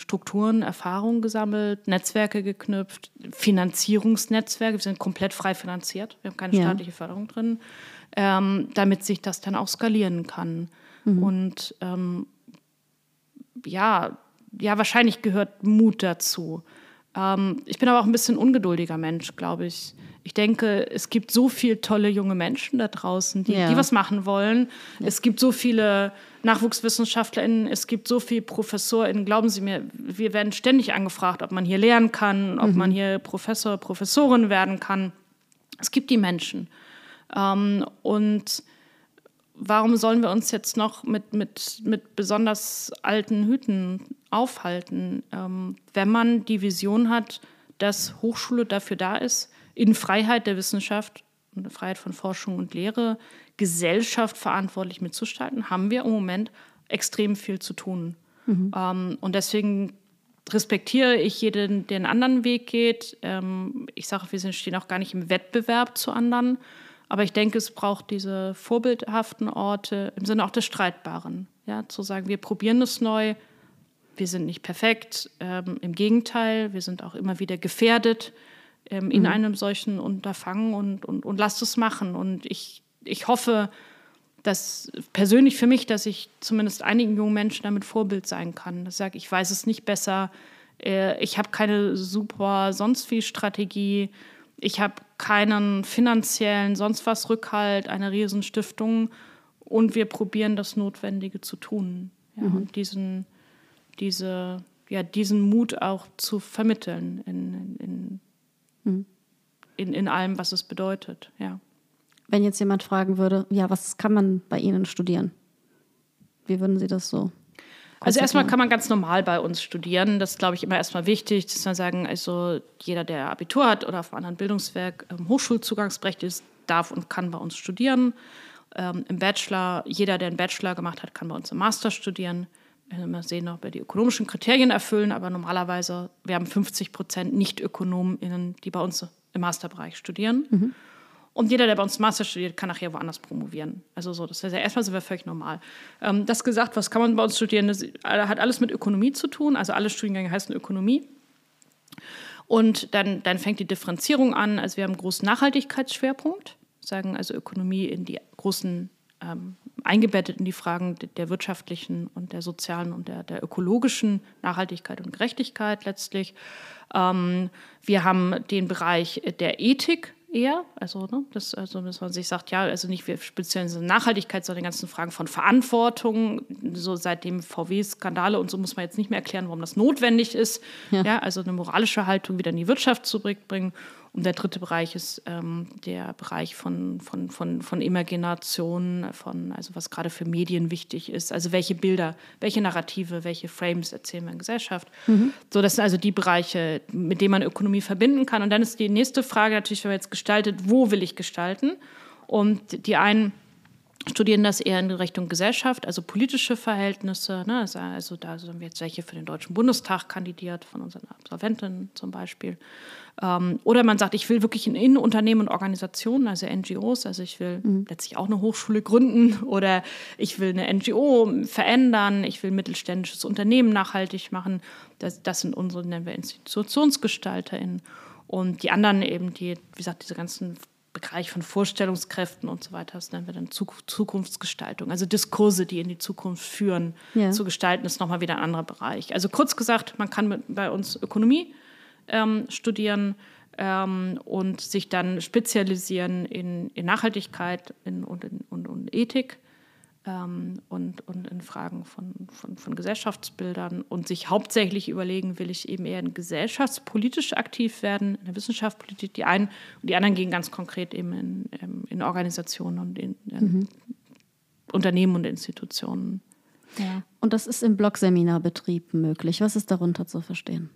Strukturen, Erfahrungen gesammelt, Netzwerke geknüpft, Finanzierungsnetzwerke. Wir sind komplett frei finanziert. Wir haben keine ja. staatliche Förderung drin, ähm, damit sich das dann auch skalieren kann. Mhm. Und ähm, ja, ja, wahrscheinlich gehört Mut dazu. Ähm, ich bin aber auch ein bisschen ungeduldiger Mensch, glaube ich. Ich denke, es gibt so viele tolle junge Menschen da draußen, die, ja. die was machen wollen. Ja. Es gibt so viele NachwuchswissenschaftlerInnen, es gibt so viele ProfessorInnen. Glauben Sie mir, wir werden ständig angefragt, ob man hier lernen kann, ob mhm. man hier Professor, Professorin werden kann. Es gibt die Menschen. Ähm, und warum sollen wir uns jetzt noch mit, mit, mit besonders alten Hüten aufhalten, ähm, wenn man die Vision hat, dass Hochschule dafür da ist, in Freiheit der Wissenschaft Freiheit von Forschung und Lehre Gesellschaft verantwortlich mitzustalten, haben wir im Moment extrem viel zu tun. Mhm. Ähm, und deswegen respektiere ich jeden, der einen anderen Weg geht. Ähm, ich sage, wir stehen auch gar nicht im Wettbewerb zu anderen. Aber ich denke, es braucht diese vorbildhaften Orte im Sinne auch des Streitbaren. Ja, zu sagen, wir probieren es neu, wir sind nicht perfekt. Ähm, Im Gegenteil, wir sind auch immer wieder gefährdet ähm, in mhm. einem solchen Unterfangen und, und, und lasst es machen. Und ich, ich hoffe, dass persönlich für mich, dass ich zumindest einigen jungen Menschen damit Vorbild sein kann. Das sage ich, weiß es nicht besser. Äh, ich habe keine super sonst viel Strategie. Ich habe keinen finanziellen sonst was Rückhalt, eine Riesenstiftung. Und wir probieren das Notwendige zu tun. Ja, mhm. Und diesen, diese, ja, diesen Mut auch zu vermitteln in, in, mhm. in, in allem, was es bedeutet. Ja. Wenn jetzt jemand fragen würde, ja, was kann man bei Ihnen studieren? Wie würden Sie das so? Also erstmal kann man ganz normal bei uns studieren. Das ist, glaube ich, immer erstmal wichtig, dass man sagen, also jeder, der Abitur hat oder auf einem anderen Bildungswerk ähm, Hochschulzugangsberechtigt ist, darf und kann bei uns studieren. Ähm, Im Bachelor, jeder, der einen Bachelor gemacht hat, kann bei uns im Master studieren. Wir sehen, ob wir die ökonomischen Kriterien erfüllen, aber normalerweise, wir haben 50 Prozent Nicht-ÖkonomInnen, die bei uns im Masterbereich studieren. Mhm. Und jeder, der bei uns Master studiert, kann nachher woanders promovieren. Also so, das ist ja erstmal sind wir völlig normal. Ähm, das gesagt, was kann man bei uns studieren? Das hat alles mit Ökonomie zu tun. Also alle Studiengänge heißen Ökonomie. Und dann, dann fängt die Differenzierung an. Also wir haben einen großen Nachhaltigkeitsschwerpunkt, sagen also Ökonomie in die großen ähm, eingebettet in die Fragen der wirtschaftlichen und der sozialen und der, der ökologischen Nachhaltigkeit und Gerechtigkeit letztlich. Ähm, wir haben den Bereich der Ethik eher. Also, ne, das, also, dass man sich sagt, ja, also nicht wir spezialisieren Nachhaltigkeit, sondern die ganzen Fragen von Verantwortung. So seitdem VW-Skandale und so muss man jetzt nicht mehr erklären, warum das notwendig ist. Ja. ja. also eine moralische Haltung wieder in die Wirtschaft zurückbringen. Und der dritte Bereich ist ähm, der Bereich von, von, von, von Imagination, von, also was gerade für Medien wichtig ist. Also welche Bilder, welche Narrative, welche Frames erzählen wir in Gesellschaft. Mhm. So, das sind also die Bereiche, mit denen man Ökonomie verbinden kann. Und dann ist die nächste Frage natürlich, wenn man jetzt gestaltet, wo will ich gestalten? Und die einen studieren das eher in Richtung Gesellschaft, also politische Verhältnisse. Ne? Also, also da sind wir jetzt welche für den Deutschen Bundestag kandidiert, von unseren Absolventen zum Beispiel. Ähm, oder man sagt, ich will wirklich in, in Unternehmen und Organisationen, also NGOs, also ich will mhm. letztlich auch eine Hochschule gründen oder ich will eine NGO verändern, ich will mittelständisches Unternehmen nachhaltig machen. Das, das sind unsere, nennen wir InstitutionsgestalterInnen. Und die anderen eben, die, wie gesagt, diese ganzen Bereich von Vorstellungskräften und so weiter, das nennen wir dann Zukunftsgestaltung. Also Diskurse, die in die Zukunft führen, ja. zu gestalten, ist nochmal wieder ein anderer Bereich. Also kurz gesagt, man kann mit, bei uns Ökonomie ähm, studieren ähm, und sich dann spezialisieren in, in Nachhaltigkeit in, und, in, und, und Ethik ähm, und, und in Fragen von, von, von, Gesellschaftsbildern und sich hauptsächlich überlegen, will ich eben eher gesellschaftspolitisch aktiv werden, in der Wissenschaftspolitik, die einen und die anderen gehen ganz konkret eben in, ähm, in Organisationen und in, in mhm. Unternehmen und Institutionen. Ja. Und das ist im Blogseminarbetrieb möglich. Was ist darunter zu verstehen?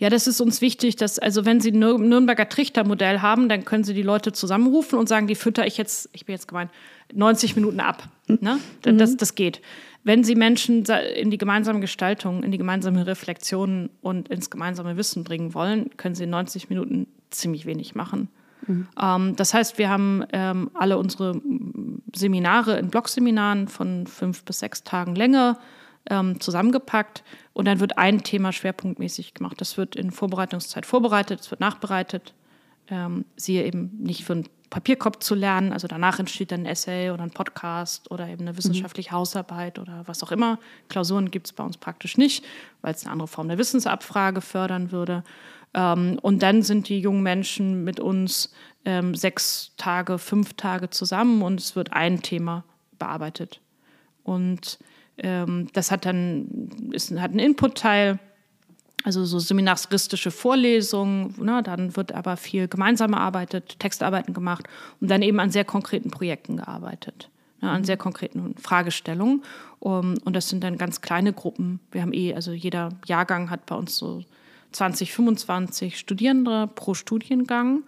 Ja, das ist uns wichtig, dass, also wenn Sie ein Nürnberger Trichtermodell haben, dann können Sie die Leute zusammenrufen und sagen, die fütter ich jetzt, ich bin jetzt gemeint, 90 Minuten ab. Ne? Mhm. Das, das geht. Wenn Sie Menschen in die gemeinsame Gestaltung, in die gemeinsame Reflexion und ins gemeinsame Wissen bringen wollen, können Sie in 90 Minuten ziemlich wenig machen. Mhm. Ähm, das heißt, wir haben ähm, alle unsere Seminare in Blogseminaren von fünf bis sechs Tagen Länge ähm, zusammengepackt und dann wird ein Thema schwerpunktmäßig gemacht. Das wird in Vorbereitungszeit vorbereitet, es wird nachbereitet. Ähm, siehe eben nicht für einen Papierkopf zu lernen, also danach entsteht dann ein Essay oder ein Podcast oder eben eine wissenschaftliche mhm. Hausarbeit oder was auch immer. Klausuren gibt es bei uns praktisch nicht, weil es eine andere Form der Wissensabfrage fördern würde. Ähm, und dann sind die jungen Menschen mit uns ähm, sechs Tage, fünf Tage zusammen und es wird ein Thema bearbeitet. Und ähm, das hat dann ist, hat einen Input-Teil, also so seminaristische Vorlesungen, ne, dann wird aber viel gemeinsam erarbeitet, Textarbeiten gemacht und dann eben an sehr konkreten Projekten gearbeitet, ne, an sehr konkreten Fragestellungen. Um, und das sind dann ganz kleine Gruppen. Wir haben eh, also jeder Jahrgang hat bei uns so 20, 25 Studierende pro Studiengang.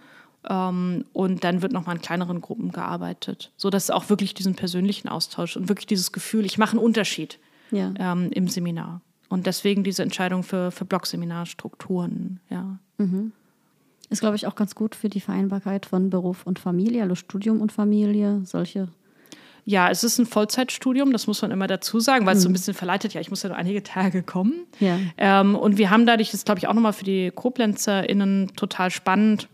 Ähm, und dann wird nochmal in kleineren Gruppen gearbeitet, sodass auch wirklich diesen persönlichen Austausch und wirklich dieses Gefühl, ich mache einen Unterschied ja. ähm, im Seminar. Und deswegen diese Entscheidung für, für Blogseminarstrukturen, ja. Mhm. Ist, glaube ich, auch ganz gut für die Vereinbarkeit von Beruf und Familie, also Studium und Familie, solche ja, es ist ein Vollzeitstudium, das muss man immer dazu sagen, weil es so ein mhm. bisschen verleitet, ja, ich muss ja nur einige Tage kommen. Ja. Ähm, und wir haben dadurch, das glaube ich auch nochmal für die KoblenzerInnen total spannend,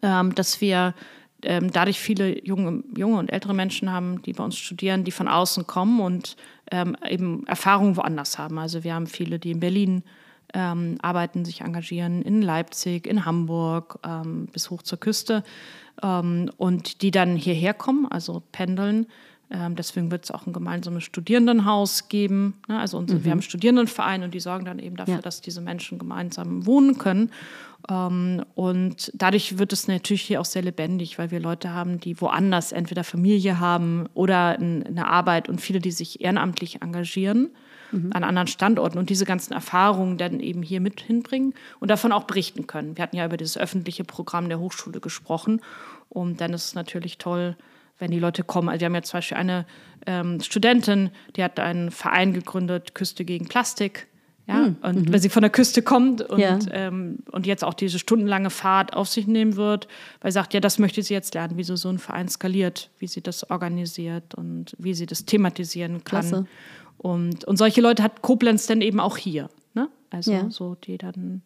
dass wir ähm, dadurch viele junge, junge und ältere Menschen haben, die bei uns studieren, die von außen kommen und ähm, eben Erfahrungen woanders haben. Also wir haben viele, die in Berlin ähm, arbeiten, sich engagieren, in Leipzig, in Hamburg, ähm, bis hoch zur Küste ähm, und die dann hierher kommen, also pendeln. Ähm, deswegen wird es auch ein gemeinsames Studierendenhaus geben. Ne? Also unsere, mhm. wir haben Studierendenverein und die sorgen dann eben dafür, ja. dass diese Menschen gemeinsam wohnen können. Ähm, und dadurch wird es natürlich hier auch sehr lebendig, weil wir Leute haben, die woanders entweder Familie haben oder eine Arbeit und viele, die sich ehrenamtlich engagieren mhm. an anderen Standorten und diese ganzen Erfahrungen dann eben hier mit hinbringen und davon auch berichten können. Wir hatten ja über dieses öffentliche Programm der Hochschule gesprochen und dann ist es natürlich toll, wenn die Leute kommen. Also wir haben ja zum Beispiel eine ähm, Studentin, die hat einen Verein gegründet, Küste gegen Plastik. Ja, mhm. und wenn sie von der Küste kommt und, ja. ähm, und jetzt auch diese stundenlange Fahrt auf sich nehmen wird, weil sie sagt, ja, das möchte sie jetzt lernen, wie so, so ein Verein skaliert, wie sie das organisiert und wie sie das thematisieren kann. Klasse. Und, und solche Leute hat Koblenz dann eben auch hier. Ne? Also ja. so, die dann,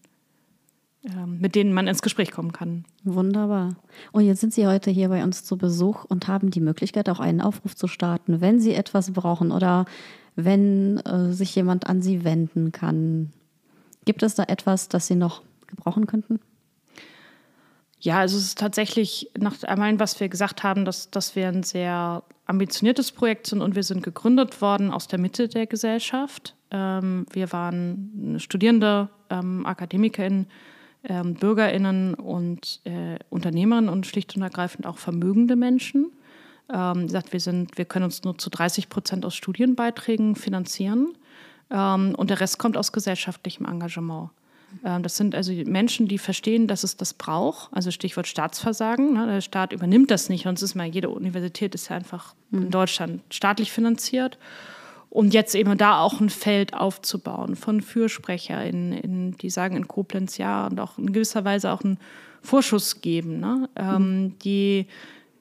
mit denen man ins Gespräch kommen kann. Wunderbar. Und jetzt sind Sie heute hier bei uns zu Besuch und haben die Möglichkeit, auch einen Aufruf zu starten, wenn Sie etwas brauchen oder wenn äh, sich jemand an Sie wenden kann. Gibt es da etwas, das Sie noch gebrauchen könnten? Ja, also es ist tatsächlich nach allem, was wir gesagt haben, dass, dass wir ein sehr ambitioniertes Projekt sind und wir sind gegründet worden aus der Mitte der Gesellschaft. Ähm, wir waren Studierende, ähm, AkademikerInnen, ähm, BürgerInnen und äh, Unternehmerinnen und schlicht und ergreifend auch vermögende Menschen. Ähm, gesagt, wir, sind, wir können uns nur zu 30 Prozent aus Studienbeiträgen finanzieren ähm, und der Rest kommt aus gesellschaftlichem Engagement. Ähm, das sind also Menschen, die verstehen, dass es das braucht. Also Stichwort Staatsversagen. Ne? Der Staat übernimmt das nicht. Sonst ist mal jede Universität ist ja einfach in mhm. Deutschland staatlich finanziert. Und jetzt eben da auch ein Feld aufzubauen von FürsprecherInnen, die sagen in Koblenz ja und auch in gewisser Weise auch einen Vorschuss geben, ne? ähm, mhm. die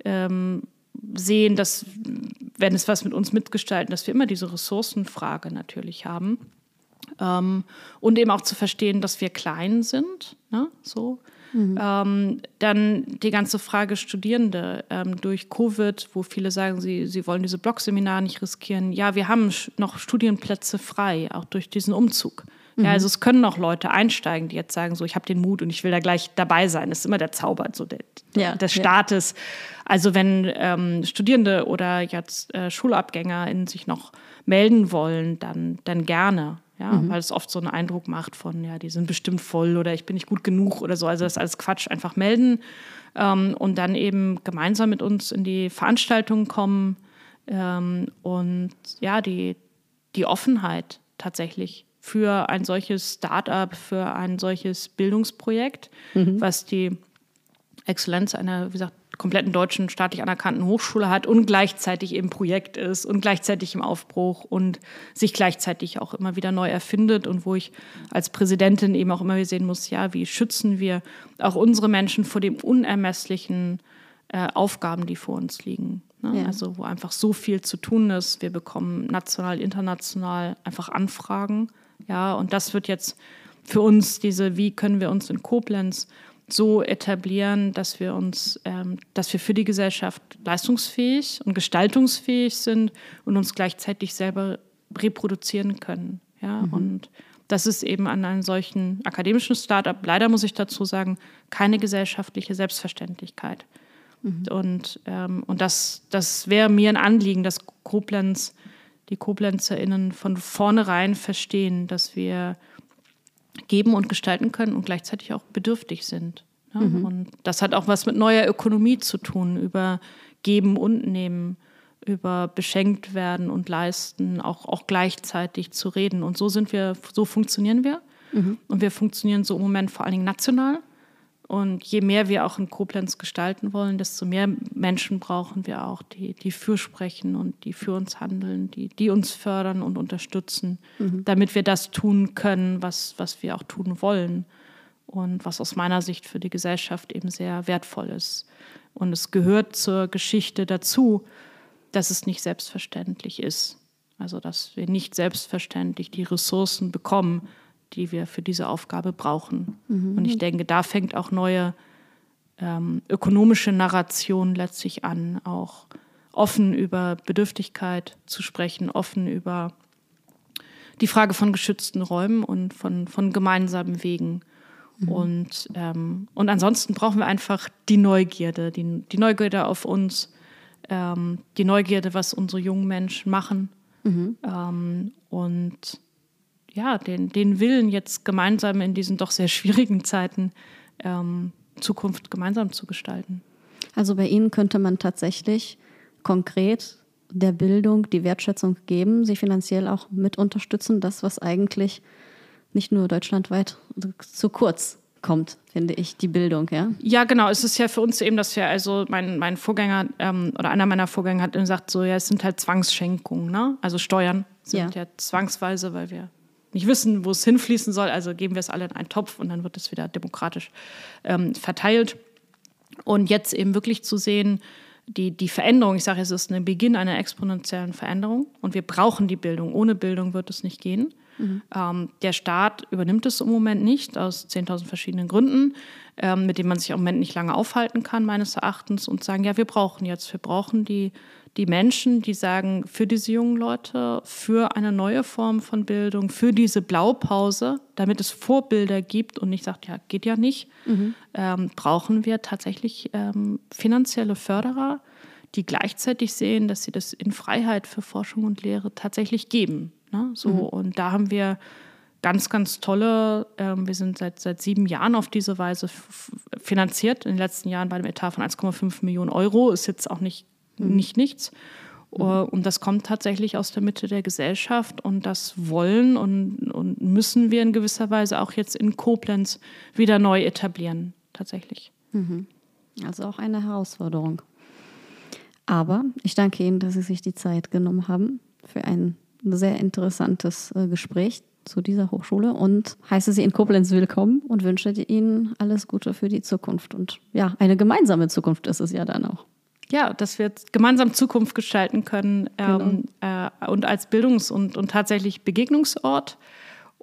ähm, sehen, dass, wenn es was mit uns mitgestalten, dass wir immer diese Ressourcenfrage natürlich haben. Ähm, und eben auch zu verstehen, dass wir klein sind. Ne? So. Mhm. Ähm, dann die ganze Frage Studierende ähm, durch Covid, wo viele sagen, sie, sie wollen diese Blogseminare nicht riskieren. Ja, wir haben noch Studienplätze frei, auch durch diesen Umzug. Mhm. Ja, also es können noch Leute einsteigen, die jetzt sagen, so ich habe den Mut und ich will da gleich dabei sein. Das ist immer der Zauber so der, ja, des Staates. Ja. Also wenn ähm, Studierende oder jetzt äh, Schulabgänger in sich noch melden wollen, dann, dann gerne ja, mhm. weil es oft so einen Eindruck macht von, ja, die sind bestimmt voll oder ich bin nicht gut genug oder so. Also das ist alles Quatsch, einfach melden ähm, und dann eben gemeinsam mit uns in die Veranstaltungen kommen ähm, und ja, die, die Offenheit tatsächlich für ein solches Start-up, für ein solches Bildungsprojekt, mhm. was die Exzellenz einer, wie gesagt, kompletten deutschen staatlich anerkannten Hochschule hat und gleichzeitig eben Projekt ist und gleichzeitig im Aufbruch und sich gleichzeitig auch immer wieder neu erfindet und wo ich als Präsidentin eben auch immer wieder sehen muss, ja, wie schützen wir auch unsere Menschen vor den unermesslichen äh, Aufgaben, die vor uns liegen. Ne? Ja. Also wo einfach so viel zu tun ist. Wir bekommen national, international einfach Anfragen. Ja, und das wird jetzt für uns diese, wie können wir uns in Koblenz so etablieren, dass wir uns, ähm, dass wir für die Gesellschaft leistungsfähig und gestaltungsfähig sind und uns gleichzeitig selber reproduzieren können. Ja, mhm. und das ist eben an einem solchen akademischen Startup, leider muss ich dazu sagen, keine gesellschaftliche Selbstverständlichkeit. Mhm. Und, ähm, und das, das wäre mir ein Anliegen, dass Koblenz die KoblenzerInnen von vornherein verstehen, dass wir geben und gestalten können und gleichzeitig auch bedürftig sind. Ja? Mhm. Und das hat auch was mit neuer Ökonomie zu tun, über Geben und Nehmen, über beschenkt werden und leisten, auch, auch gleichzeitig zu reden. Und so sind wir, so funktionieren wir. Mhm. Und wir funktionieren so im Moment vor allen Dingen national. Und je mehr wir auch in Koblenz gestalten wollen, desto mehr Menschen brauchen wir auch, die, die fürsprechen und die für uns handeln, die, die uns fördern und unterstützen, mhm. damit wir das tun können, was, was wir auch tun wollen und was aus meiner Sicht für die Gesellschaft eben sehr wertvoll ist. Und es gehört zur Geschichte dazu, dass es nicht selbstverständlich ist. Also dass wir nicht selbstverständlich die Ressourcen bekommen, die wir für diese Aufgabe brauchen. Mhm. Und ich denke, da fängt auch neue ähm, ökonomische Narration letztlich an, auch offen über Bedürftigkeit zu sprechen, offen über die Frage von geschützten Räumen und von, von gemeinsamen Wegen. Mhm. Und, ähm, und ansonsten brauchen wir einfach die Neugierde, die, die Neugierde auf uns, ähm, die Neugierde, was unsere jungen Menschen machen. Mhm. Ähm, und ja, den, den Willen, jetzt gemeinsam in diesen doch sehr schwierigen Zeiten ähm, Zukunft gemeinsam zu gestalten. Also bei Ihnen könnte man tatsächlich konkret der Bildung die Wertschätzung geben, sie finanziell auch mit unterstützen, das, was eigentlich nicht nur deutschlandweit zu kurz kommt, finde ich, die Bildung, ja? Ja, genau. Es ist ja für uns eben, dass wir, also mein, mein Vorgänger ähm, oder einer meiner Vorgänger hat gesagt, so ja, es sind halt Zwangsschenkungen, ne? Also Steuern sind ja, ja zwangsweise, weil wir nicht wissen, wo es hinfließen soll. Also geben wir es alle in einen Topf und dann wird es wieder demokratisch ähm, verteilt. Und jetzt eben wirklich zu sehen, die, die Veränderung, ich sage, es ist ein Beginn einer exponentiellen Veränderung und wir brauchen die Bildung. Ohne Bildung wird es nicht gehen. Mhm. Ähm, der Staat übernimmt es im Moment nicht, aus 10.000 verschiedenen Gründen, ähm, mit denen man sich im Moment nicht lange aufhalten kann, meines Erachtens, und sagen, ja, wir brauchen jetzt, wir brauchen die die Menschen, die sagen, für diese jungen Leute, für eine neue Form von Bildung, für diese Blaupause, damit es Vorbilder gibt und nicht sagt, ja, geht ja nicht, mhm. ähm, brauchen wir tatsächlich ähm, finanzielle Förderer, die gleichzeitig sehen, dass sie das in Freiheit für Forschung und Lehre tatsächlich geben. Ne? So, mhm. Und da haben wir ganz, ganz tolle, ähm, wir sind seit, seit sieben Jahren auf diese Weise finanziert, in den letzten Jahren bei einem Etat von 1,5 Millionen Euro, ist jetzt auch nicht mhm. nicht nichts. Mhm. Und das kommt tatsächlich aus der Mitte der Gesellschaft und das wollen und, und müssen wir in gewisser Weise auch jetzt in Koblenz wieder neu etablieren, tatsächlich. Mhm. Also auch eine Herausforderung. Aber ich danke Ihnen, dass Sie sich die Zeit genommen haben für ein sehr interessantes äh, Gespräch zu dieser Hochschule und heiße Sie in Koblenz willkommen und wünsche Ihnen alles Gute für die Zukunft. Und ja, eine gemeinsame Zukunft ist es ja dann auch ja, dass wir gemeinsam Zukunft gestalten können ähm, genau. äh, und als Bildungs- und, und tatsächlich Begegnungsort.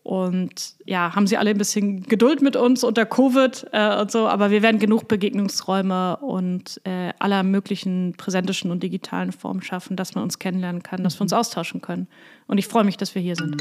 Und ja, haben Sie alle ein bisschen Geduld mit uns unter Covid äh, und so, aber wir werden genug Begegnungsräume und äh, aller möglichen präsentischen und digitalen Formen schaffen, dass man uns kennenlernen kann, dass wir uns mhm. austauschen können. Und ich freue mich, dass wir hier sind.